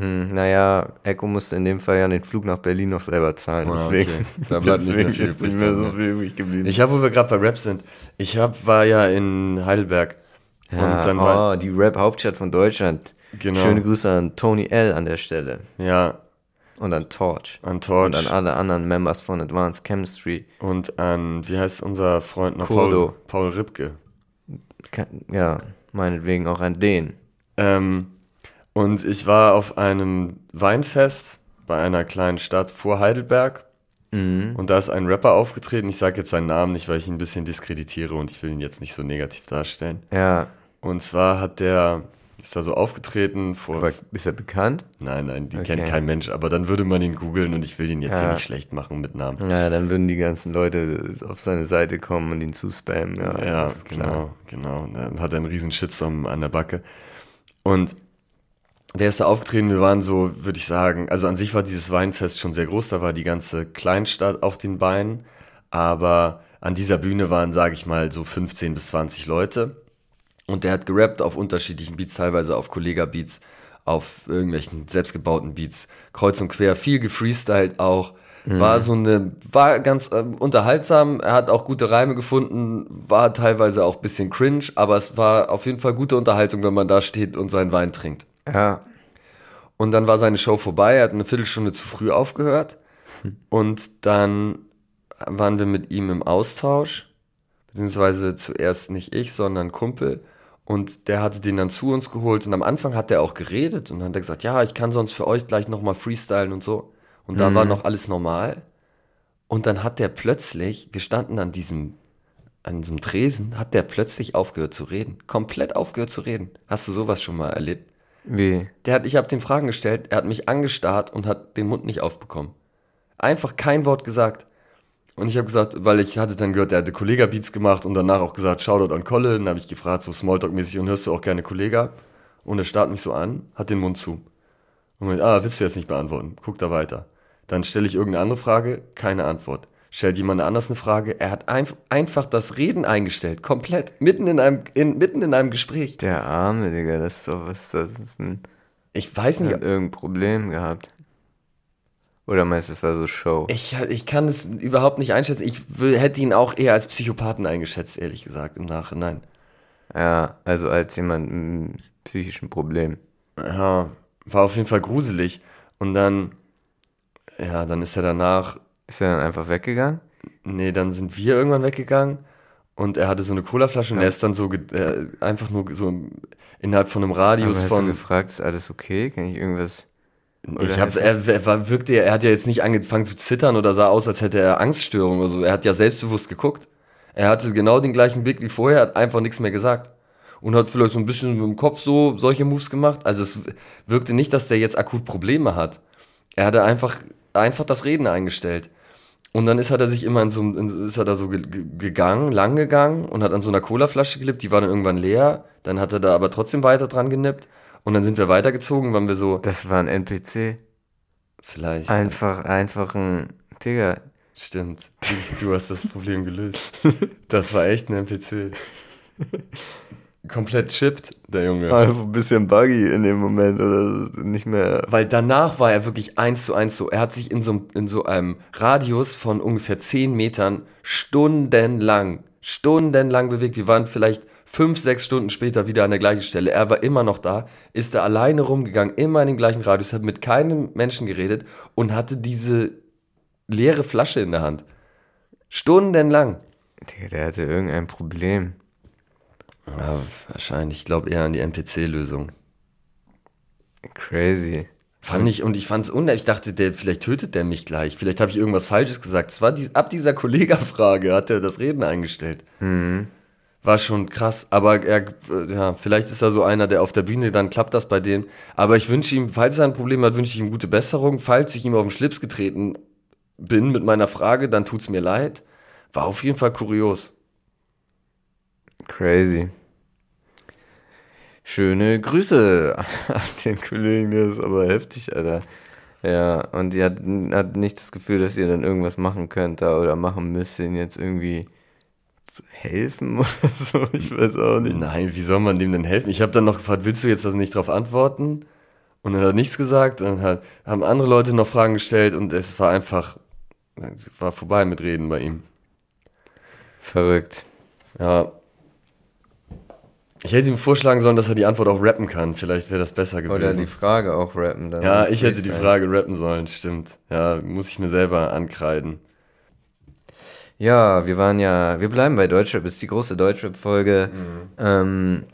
Hm, naja, Echo musste in dem Fall ja den Flug nach Berlin noch selber zahlen. Ah, Deswegen, okay. Da bleibt nicht mehr deswegen ist nicht mehr so ne? viel übrig geblieben. Ich habe, wo wir gerade bei Rap sind, ich hab, war ja in Heidelberg. ja, und dann war, oh, die Rap-Hauptstadt von Deutschland. Genau. Schöne Grüße an Tony L. an der Stelle. ja, Und an Torch. an Torch Und an alle anderen Members von Advanced Chemistry. und an, wie heißt unser Freund noch? Kurdo. Paul, Paul Ripke. Ke- Ja, meinetwegen auch an den. Ähm, und ich war auf einem Weinfest bei einer kleinen Stadt vor Heidelberg. Und da ist ein Rapper aufgetreten. Ich sage jetzt seinen Namen nicht, weil ich ihn ein bisschen diskreditiere und ich will ihn jetzt nicht so negativ darstellen. Ja, Und zwar hat der, ist da so aufgetreten vor. aber ist er bekannt? nein, nein, die Okay. kennt kein Mensch, aber dann würde man ihn googeln und ich will ihn jetzt hier Ja. nicht schlecht machen mit Namen. Ja, dann würden die ganzen Leute auf seine Seite kommen und ihn zuspammen. Ja, Ja, genau, genau. Dann hat er einen riesen Shitstorm an der Backe. Und der ist da aufgetreten, wir waren so, würde ich sagen, also an sich war dieses Weinfest schon sehr groß, da war die ganze Kleinstadt auf den Beinen, aber an dieser Bühne waren, sage ich mal, so 15 bis 20 Leute. Und der hat gerappt auf unterschiedlichen Beats, teilweise auf Kollega-Beats, auf irgendwelchen selbstgebauten Beats, kreuz und quer, viel gefreestylt auch. War so eine, war ganz ähm, unterhaltsam, er hat auch gute Reime gefunden, war teilweise auch ein bisschen cringe, aber es war auf jeden Fall gute Unterhaltung, wenn man da steht und seinen Wein trinkt. Ja, Und dann war seine Show vorbei, er hat eine Viertelstunde zu früh aufgehört. Und dann waren wir mit ihm im Austausch, beziehungsweise zuerst nicht ich, sondern Kumpel. Und der hatte den dann zu uns geholt. Und am Anfang hat er auch geredet und dann hat er gesagt, ja, ich kann sonst für euch gleich nochmal freestylen und so. Und da war noch alles normal. Und dann hat der plötzlich, wir standen an diesem, an diesem Tresen, hat der plötzlich aufgehört zu reden. Komplett aufgehört zu reden. Hast du sowas schon mal erlebt? Wie? Der hat, ich habe dem Fragen gestellt, er hat mich angestarrt und hat den Mund nicht aufbekommen. Einfach kein Wort gesagt. Und ich habe gesagt, weil ich hatte dann gehört, er hatte Kollega-Beats gemacht und danach auch gesagt, Shoutout an Colin. Dann habe ich gefragt, so Smalltalk-mäßig, und hörst du auch gerne Kollega? Und er starrt mich so an, hat den Mund zu. Und meint, ah, willst du jetzt nicht beantworten? Guck da weiter. Dann stelle ich irgendeine andere Frage, keine Antwort. Stellt jemand anders eine Frage, er hat einf einfach das Reden eingestellt, komplett, mitten in einem, in, mitten in einem Gespräch. Der Arme, Digga, das ist doch was, das ist ein, Ich weiß nicht, hat irgendein Problem gehabt. Oder meinst du, es war so Show? Ich, ich kann es überhaupt nicht einschätzen. Ich will, hätte ihn auch eher als Psychopathen eingeschätzt, ehrlich gesagt, im Nachhinein. Ja, also als jemand mit einem psychischen Problem. Ja, war auf jeden Fall gruselig. Und dann, ja, dann ist er danach. Ist er dann einfach weggegangen? Nee, dann sind wir irgendwann weggegangen und er hatte so eine Colaflasche und er ist dann so äh, einfach nur so innerhalb von einem Radius Aber von. Hast du gefragt, ist alles okay? Kann ich irgendwas. ich hab, er, er war, wirkte, er hat ja jetzt nicht angefangen zu zittern oder sah aus, als hätte er Angststörungen oder so. Er hat ja selbstbewusst geguckt. Er hatte genau den gleichen Blick wie vorher, hat einfach nichts mehr gesagt. Und hat vielleicht so ein bisschen mit dem Kopf so solche Moves gemacht. Also es wirkte nicht, dass der jetzt akut Probleme hat. Er hatte einfach, einfach das Reden eingestellt. Und dann ist, hat er sich immer in so, in, ist er da so gegangen, lang gegangen und hat an so einer Colaflasche gelippt, die war dann irgendwann leer. Dann hat er da aber trotzdem weiter dran genippt. Und dann sind wir weitergezogen, waren wir so. Das war ein NPC. Vielleicht. Einfach, einfach ein. Digga. Stimmt. Du hast das Problem gelöst. Das war echt ein NPC. Komplett chippt, der Junge. Einfach ein bisschen buggy in dem Moment oder nicht mehr. Weil danach war er wirklich eins zu eins so. Er hat sich in so, in so einem Radius von ungefähr zehn Metern stundenlang, stundenlang bewegt. Wir waren vielleicht fünf, sechs Stunden später wieder an der gleichen Stelle. Er war immer noch da, ist da alleine rumgegangen, immer in dem gleichen Radius, hat mit keinem Menschen geredet und hatte diese leere Flasche in der Hand. Stundenlang. Digga, der hatte irgendein Problem. Ja, wahrscheinlich. Ich glaube eher an die NPC-Lösung. Crazy. Fand ich, und ich fand es unnötig. Ich dachte, der, vielleicht tötet der mich gleich. Vielleicht habe ich irgendwas Falsches gesagt. Es war die, ab dieser Kollega-Frage hat er das Reden eingestellt. Mhm. War schon krass. Aber er, ja, vielleicht ist er so einer, der auf der Bühne, dann klappt das bei dem. Aber ich wünsche ihm, falls er ein Problem hat, wünsche ich ihm gute Besserung. Falls ich ihm auf den Schlips getreten bin mit meiner Frage, dann tut's mir leid. War auf jeden Fall kurios. Crazy. Schöne Grüße an den Kollegen, der ist aber heftig, Alter. Ja, und ihr hat, hat nicht das Gefühl, dass ihr dann irgendwas machen könnt da oder machen müsst, ihnen jetzt irgendwie zu helfen oder so. Ich weiß auch nicht. Nein, wie soll man dem denn helfen? Ich habe dann noch gefragt, willst du jetzt das nicht drauf antworten? Und dann hat er nichts gesagt. Dann hat, haben andere Leute noch Fragen gestellt und es war einfach, es war vorbei mit Reden bei ihm. Verrückt. Ja, ich hätte ihm vorschlagen sollen, dass er die Antwort auch rappen kann. Vielleicht wäre das besser gewesen. Oder die Frage auch rappen. Dann ja, ich hätte die Frage rappen sollen, stimmt. Ja, muss ich mir selber ankreiden. Ja, wir waren ja, wir bleiben bei Deutschrap, ist die große Deutschrap-Folge. Mhm. Ähm,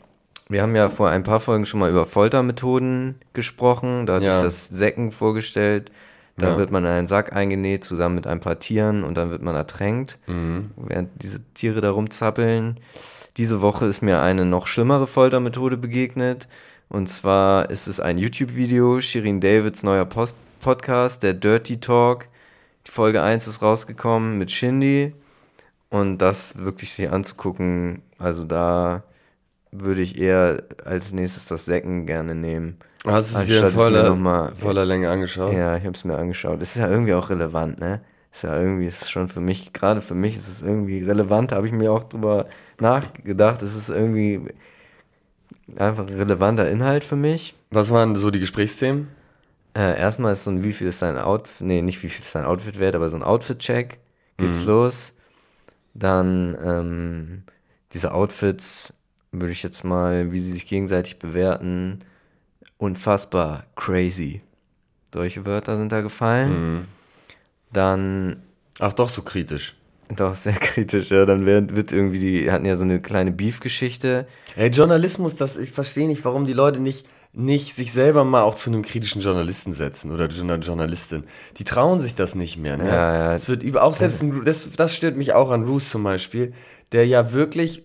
wir haben ja vor ein paar Folgen schon mal über Foltermethoden gesprochen. Da hatte ja. ich das Säcken vorgestellt. Da ja. wird man in einen Sack eingenäht, zusammen mit ein paar Tieren und dann wird man ertränkt, mhm. während diese Tiere da rumzappeln. Diese Woche ist mir eine noch schlimmere Foltermethode begegnet. Und zwar ist es ein YouTube-Video, Shirin Davids neuer Post Podcast, der Dirty Talk. Die Folge 1 ist rausgekommen mit Shindy. Und das wirklich sich anzugucken, also da würde ich eher als nächstes das Säcken gerne nehmen. Hast du es dir in voller, mal, voller Länge angeschaut? Ja, ich habe es mir angeschaut. Das ist ja irgendwie auch relevant, ne? Ist ja irgendwie, ist schon für mich, gerade für mich ist es irgendwie relevant, habe ich mir auch drüber nachgedacht. Es ist irgendwie einfach ein relevanter Inhalt für mich. Was waren so die Gesprächsthemen? Äh, erstmal ist so ein, wie viel ist dein Outfit, nee, nicht wie viel ist dein Outfit wert, aber so ein Outfit-Check. Geht's mhm. los. Dann ähm, diese Outfits würde ich jetzt mal, wie sie sich gegenseitig bewerten, unfassbar crazy. Solche Wörter sind da gefallen. Mhm. Dann. Ach, doch so kritisch. Doch, sehr kritisch, ja. Dann wird, irgendwie, die hatten ja so eine kleine Beef-Geschichte. Ey, Journalismus, das, ich verstehe nicht, warum die Leute nicht, nicht sich selber mal auch zu einem kritischen Journalisten setzen oder einer Journalistin. Die trauen sich das nicht mehr, ne? Ja, ja. Es wird über, auch selbst, ein, das, das stört mich auch an Roos zum Beispiel, der ja wirklich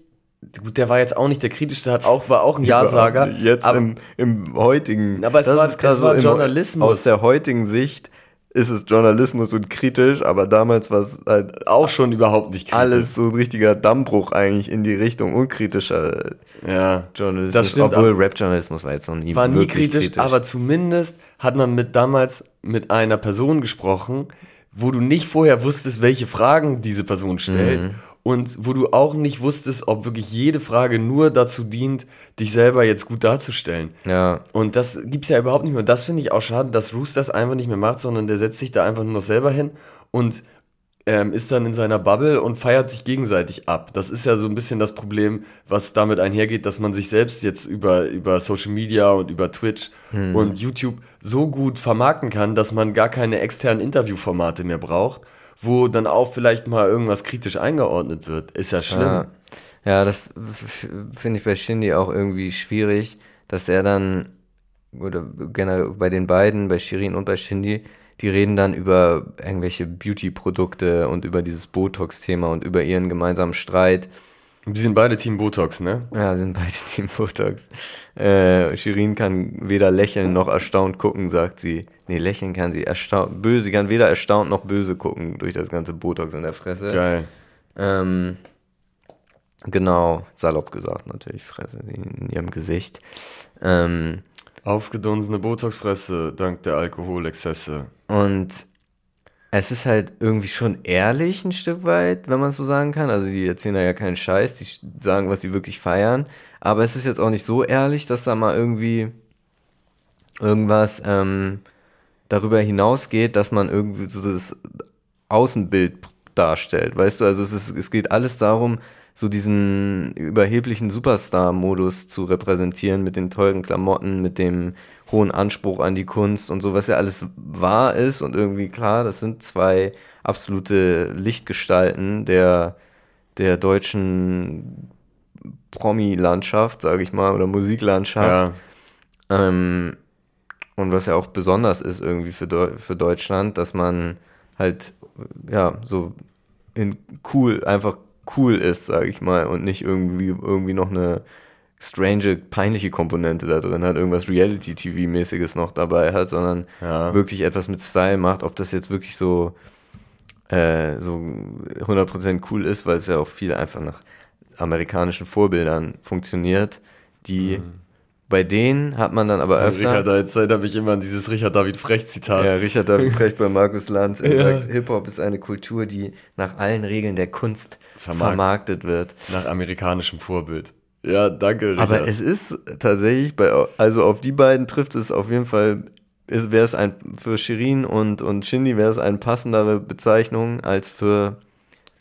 Gut, der war jetzt auch nicht der kritischste, hat auch, war auch ein Ja-Sager. Jetzt aber, im, im heutigen. Aber es war, es war Journalismus. Aus der heutigen Sicht ist es Journalismus und kritisch, aber damals war es halt auch schon überhaupt nicht kritisch. Alles so ein richtiger Dammbruch eigentlich in die Richtung unkritischer ja, Journalismus. Das stimmt, Obwohl Rap-Journalismus war jetzt noch nie War nie kritisch, kritisch, aber zumindest hat man mit damals mit einer Person gesprochen, wo du nicht vorher wusstest, welche Fragen diese Person stellt. Mhm. Und wo du auch nicht wusstest, ob wirklich jede Frage nur dazu dient, dich selber jetzt gut darzustellen. Ja. Und das gibt es ja überhaupt nicht mehr. Das finde ich auch schade, dass Roos das einfach nicht mehr macht, sondern der setzt sich da einfach nur noch selber hin und ähm, ist dann in seiner Bubble und feiert sich gegenseitig ab. Das ist ja so ein bisschen das Problem, was damit einhergeht, dass man sich selbst jetzt über, über Social Media und über Twitch Hm. und YouTube so gut vermarkten kann, dass man gar keine externen Interviewformate mehr braucht, wo dann auch vielleicht mal irgendwas kritisch eingeordnet wird. Ist ja schlimm. Ja, ja das finde ich bei Shindy auch irgendwie schwierig, dass er dann, oder generell bei den beiden, bei Shirin und bei Shindy, die reden dann über irgendwelche Beauty-Produkte und über dieses Botox-Thema und über ihren gemeinsamen Streit. Die sind beide Team Botox, ne? Ja, sind beide Team Botox. Äh, Shirin kann weder lächeln noch erstaunt gucken, sagt sie. Nee, lächeln kann sie erstaunt, böse, sie kann weder erstaunt noch böse gucken durch das ganze Botox in der Fresse. Geil. Ähm, genau, salopp gesagt natürlich, Fresse in ihrem Gesicht. Ähm, Aufgedunsene Botoxfresse dank der Alkoholexzesse. und es ist halt irgendwie schon ehrlich ein Stück weit, wenn man es so sagen kann. Also die erzählen da ja keinen Scheiß, die sagen, was sie wirklich feiern. Aber es ist jetzt auch nicht so ehrlich, dass da mal irgendwie irgendwas ähm, darüber hinausgeht, dass man irgendwie so das Außenbild darstellt. Weißt du, also es, ist, es geht alles darum, so diesen überheblichen Superstar-Modus zu repräsentieren mit den teuren Klamotten, mit dem hohen Anspruch an die Kunst und so, was ja alles wahr ist und irgendwie klar, das sind zwei absolute Lichtgestalten der, der deutschen Promi-Landschaft, sage ich mal, oder Musiklandschaft. Ja. Ähm, und was ja auch besonders ist irgendwie für, Deu für Deutschland, dass man halt, ja, so in cool, einfach cool ist, sage ich mal, und nicht irgendwie, irgendwie noch eine strange, peinliche Komponente da drin hat, irgendwas Reality-TV-mäßiges noch dabei hat, sondern Ja. wirklich etwas mit Style macht, ob das jetzt wirklich so, äh, so 100% cool ist, weil es ja auch viel einfach nach amerikanischen Vorbildern funktioniert, die bei denen hat man dann aber öfter. Richard, jetzt erinnere mich immer an dieses Richard David Frecht-Zitat. Ja, Richard David Precht bei Markus Lanz. Er Ja. sagt, Hip-Hop ist eine Kultur, die nach allen Regeln der Kunst Vermarkt- vermarktet wird. Nach amerikanischem Vorbild. Ja, danke, Richard. Aber es ist tatsächlich, bei, also auf die beiden trifft es auf jeden Fall, wäre es ein, für Shirin und, und Shindy wäre es eine passendere Bezeichnung als für,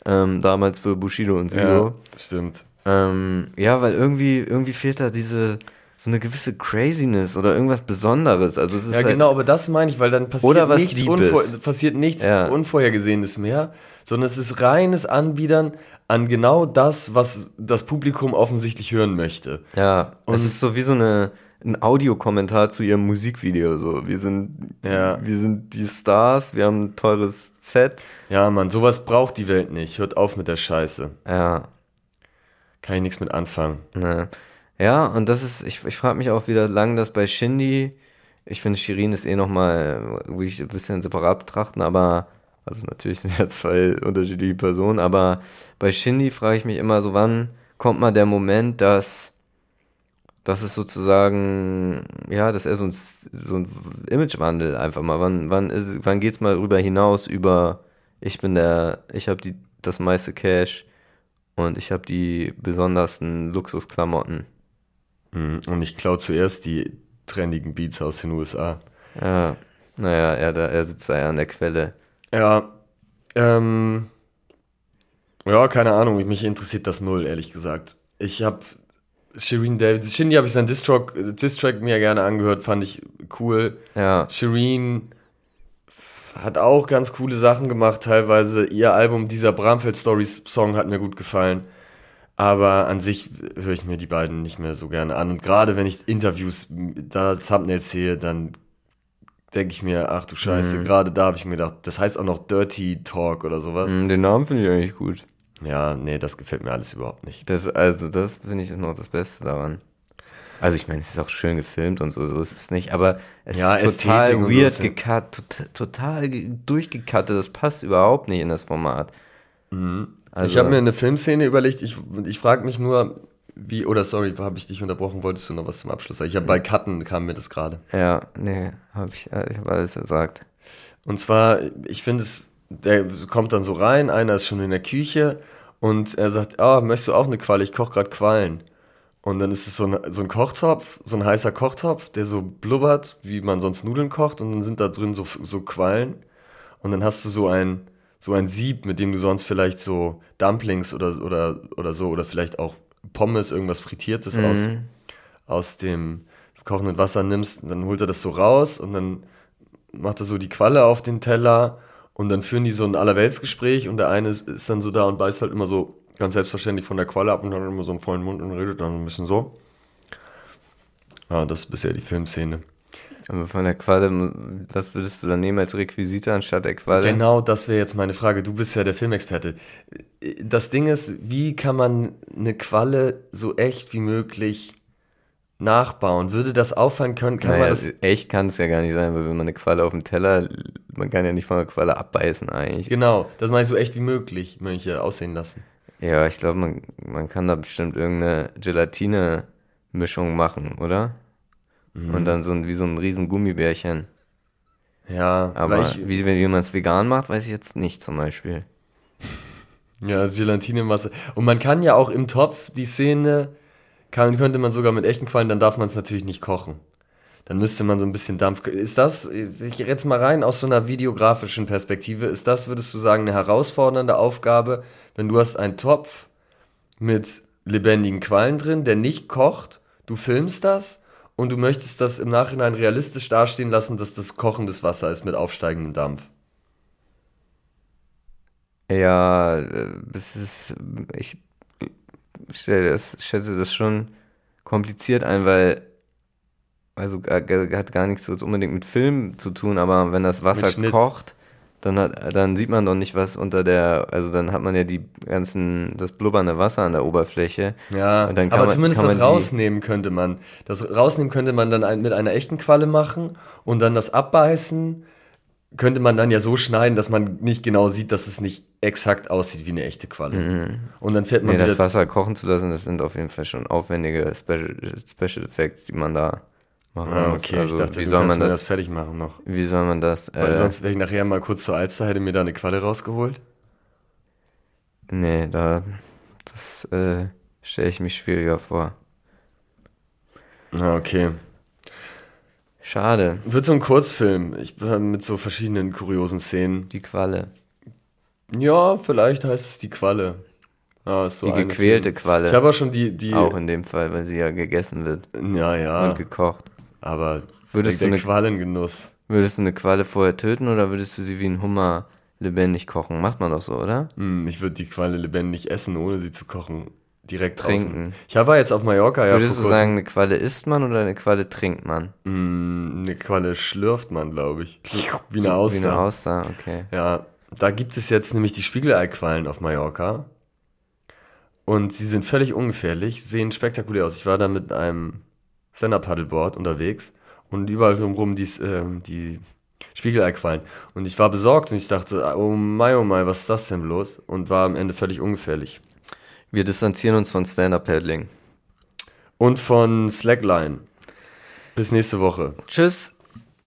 ähm, damals für Bushido und Sido. ja, stimmt. Ähm, ja, weil irgendwie, irgendwie fehlt da diese, so eine gewisse Craziness oder irgendwas Besonderes. Also es ist Ja, halt, genau, aber das meine ich, weil dann passiert nichts. Unvor passiert nichts Ja. Unvorhergesehenes mehr, sondern es ist reines Anbiedern an genau das, was das Publikum offensichtlich hören möchte. Ja, Und- es ist so wie so eine, ein Audiokommentar zu ihrem Musikvideo. So, wir sind, Ja. wir sind die Stars, wir haben ein teures Set. Ja, Mann, sowas braucht die Welt nicht. Hört auf mit der Scheiße. Ja, Kann ich nichts mit anfangen. ne. Ja, und das ist, ich, ich frage mich auch, wie lang das bei Shindy, ich finde Shirin ist eh nochmal, würde ich ein bisschen separat betrachten, aber, also natürlich sind ja zwei unterschiedliche Personen, aber bei Shindy frage ich mich immer so, wann kommt mal der Moment, dass, dass es sozusagen, ja, dass er so ein, so ein Imagewandel einfach mal, wann, wann ist, wann geht's mal rüber hinaus über, ich bin der, ich habe die, das meiste Cash und ich habe die besondersten Luxusklamotten. Mhm. Und ich klaue zuerst die trendigen Beats aus den USA. Ja, naja, er, da, er sitzt da ja an der Quelle. Ja, ähm, ja, keine Ahnung, mich interessiert das null, ehrlich gesagt. Ich habe Shireen David, Shindy habe ich seinen Distrack, Distrack mir gerne angehört, fand ich cool. Ja, Shireen hat auch ganz coole Sachen gemacht, teilweise. Ihr Album, dieser Bramfeld Stories Song hat mir gut gefallen. Aber an sich höre ich mir die beiden nicht mehr so gerne an. Und gerade wenn ich Interviews, da Thumbnails sehe, dann denke ich mir, ach du Scheiße, gerade da habe ich mir gedacht, das heißt auch noch Dirty Talk oder sowas. mm, den Namen finde ich eigentlich gut. Ja, nee, das gefällt mir alles überhaupt nicht. Das, also, das finde ich ist noch das Beste daran. Also, ich meine, es ist auch schön gefilmt und so, so ist es nicht, aber es Ja, ist total Ästhetik so weird ja- gecut, tot, total durchgecuttet, das passt überhaupt nicht in das Format. Also, ich habe mir eine Filmszene überlegt, ich, ich frage mich nur, wie, oder sorry, habe ich dich unterbrochen, wolltest du noch was zum Abschluss sagen? Ich habe bei Cutten kam mir das gerade. Ja, nee, habe ich, ich habe alles gesagt. Und zwar, ich finde es, der kommt dann so rein, einer ist schon in der Küche Und er sagt, ah, möchtest du auch eine Qualle? Ich koche gerade Quallen. Und dann ist es so ein, so ein Kochtopf, so ein heißer Kochtopf, der so blubbert, wie man sonst Nudeln kocht. Und dann sind da drin so, so Quallen. Und dann hast du so ein, so ein Sieb, mit dem du sonst vielleicht so Dumplings oder, oder, oder so, oder vielleicht auch Pommes, irgendwas Frittiertes Mhm. aus, aus dem kochenden Wasser nimmst. Und dann holt er das so raus und dann macht er so die Qualle auf den Teller. Und dann führen die so ein Allerweltsgespräch und der eine ist, ist dann so da und beißt halt immer so ganz selbstverständlich von der Qualle ab und hat immer so einen vollen Mund und redet dann ein bisschen so. Ja, das ist bisher die Filmszene. Aber von der Qualle, was würdest du dann nehmen als Requisite anstatt der Qualle? Genau, das wäre jetzt meine Frage. Du bist ja der Filmexperte. Das Ding ist, wie kann man eine Qualle so echt wie möglich nachbauen? Würde das auffallen können? Kann Naja, man das? echt kann es ja gar nicht sein, weil wenn man eine Qualle auf dem Teller, man kann ja nicht von der Qualle abbeißen eigentlich. Genau, das meine ich so echt wie möglich, Mönche, aussehen lassen. Ja, ich glaube, man, man kann da bestimmt irgendeine Gelatine-Mischung machen, oder? Mhm. Und dann so ein, wie so ein riesen Gummibärchen. Ja, Aber ich, wie, wie man es vegan macht, weiß ich jetzt nicht zum Beispiel. ja, Gelatinemasse. Und man kann ja auch im Topf die Szene, kann, könnte man sogar mit echten Quallen, dann darf man es natürlich nicht kochen. Dann müsste man so ein bisschen Dampf. Ist das, ich jetzt mal rein aus so einer videografischen Perspektive, ist das, würdest du sagen, eine herausfordernde Aufgabe, wenn du hast einen Topf mit lebendigen Quallen drin, der nicht kocht, du filmst das und du möchtest das im Nachhinein realistisch dastehen lassen, dass das kochendes Wasser ist mit aufsteigendem Dampf. Ja, äh, es ist, ich stelle das, schätze das schon kompliziert ein, weil, also gar- hat gar nichts so unbedingt mit Film zu tun, aber wenn das Wasser kocht, dann hat, dann sieht man doch nicht, was unter der, also dann hat man ja die ganzen, das blubbernde Wasser an der Oberfläche. Ja, aber man- zumindest das rausnehmen könnte man. Das rausnehmen könnte man dann ein, mit einer echten Qualle machen und dann das abbeißen könnte man dann ja so schneiden, dass man nicht genau sieht, dass es nicht exakt aussieht wie eine echte Qualle. Und dann fährt man Mhm. Nee, das Wasser kochen zu lassen, das sind auf jeden Fall schon aufwendige Special, Special Effects, die man da machen Ah, okay, Also, ich dachte, wie soll man das, das fertig machen noch. wie soll man das, Weil äh, sonst wäre ich nachher mal kurz zur Alster, hätte mir da eine Qualle rausgeholt. nee, da, das, äh, stelle ich mich schwieriger vor. Ah, okay. Schade, Wird so ein Kurzfilm, ich äh, mit so verschiedenen kuriosen Szenen. die Qualle. Ja, vielleicht heißt es die Qualle. Ah, so Die gequälte Szene. Qualle. Ich habe auch schon die, die. Auch in dem Fall, weil sie ja gegessen wird Ja, ja. und gekocht. Aber Würdest du eine- Qualengenuss. Würdest du eine Qualle vorher töten oder würdest du sie wie ein Hummer lebendig kochen? Macht man doch so, oder? Hm, ich würde die Qualle lebendig essen, ohne sie zu kochen. Direkt Trinken. draußen. Ich war jetzt auf Mallorca, ja, Würdest du sagen, eine Qualle isst man oder eine Qualle trinkt man? Hm, eine Qualle schlürft man, glaube ich. Wie eine Auster. Wie eine Auster, okay. Ja, da gibt es jetzt nämlich die Spiegeleiquallen auf Mallorca. Und sie sind völlig ungefährlich, sehen spektakulär aus. Ich war da mit einem Stand-Up-Paddleboard unterwegs und überall drumherum die, ähm, die Spiegeleiquallen. Und ich war besorgt und ich dachte, oh mein, oh mein, was ist das denn bloß? Und war am Ende völlig ungefährlich. Wir distanzieren uns von Stand-Up-Paddling. Und von Slackline. Bis nächste Woche. Tschüss.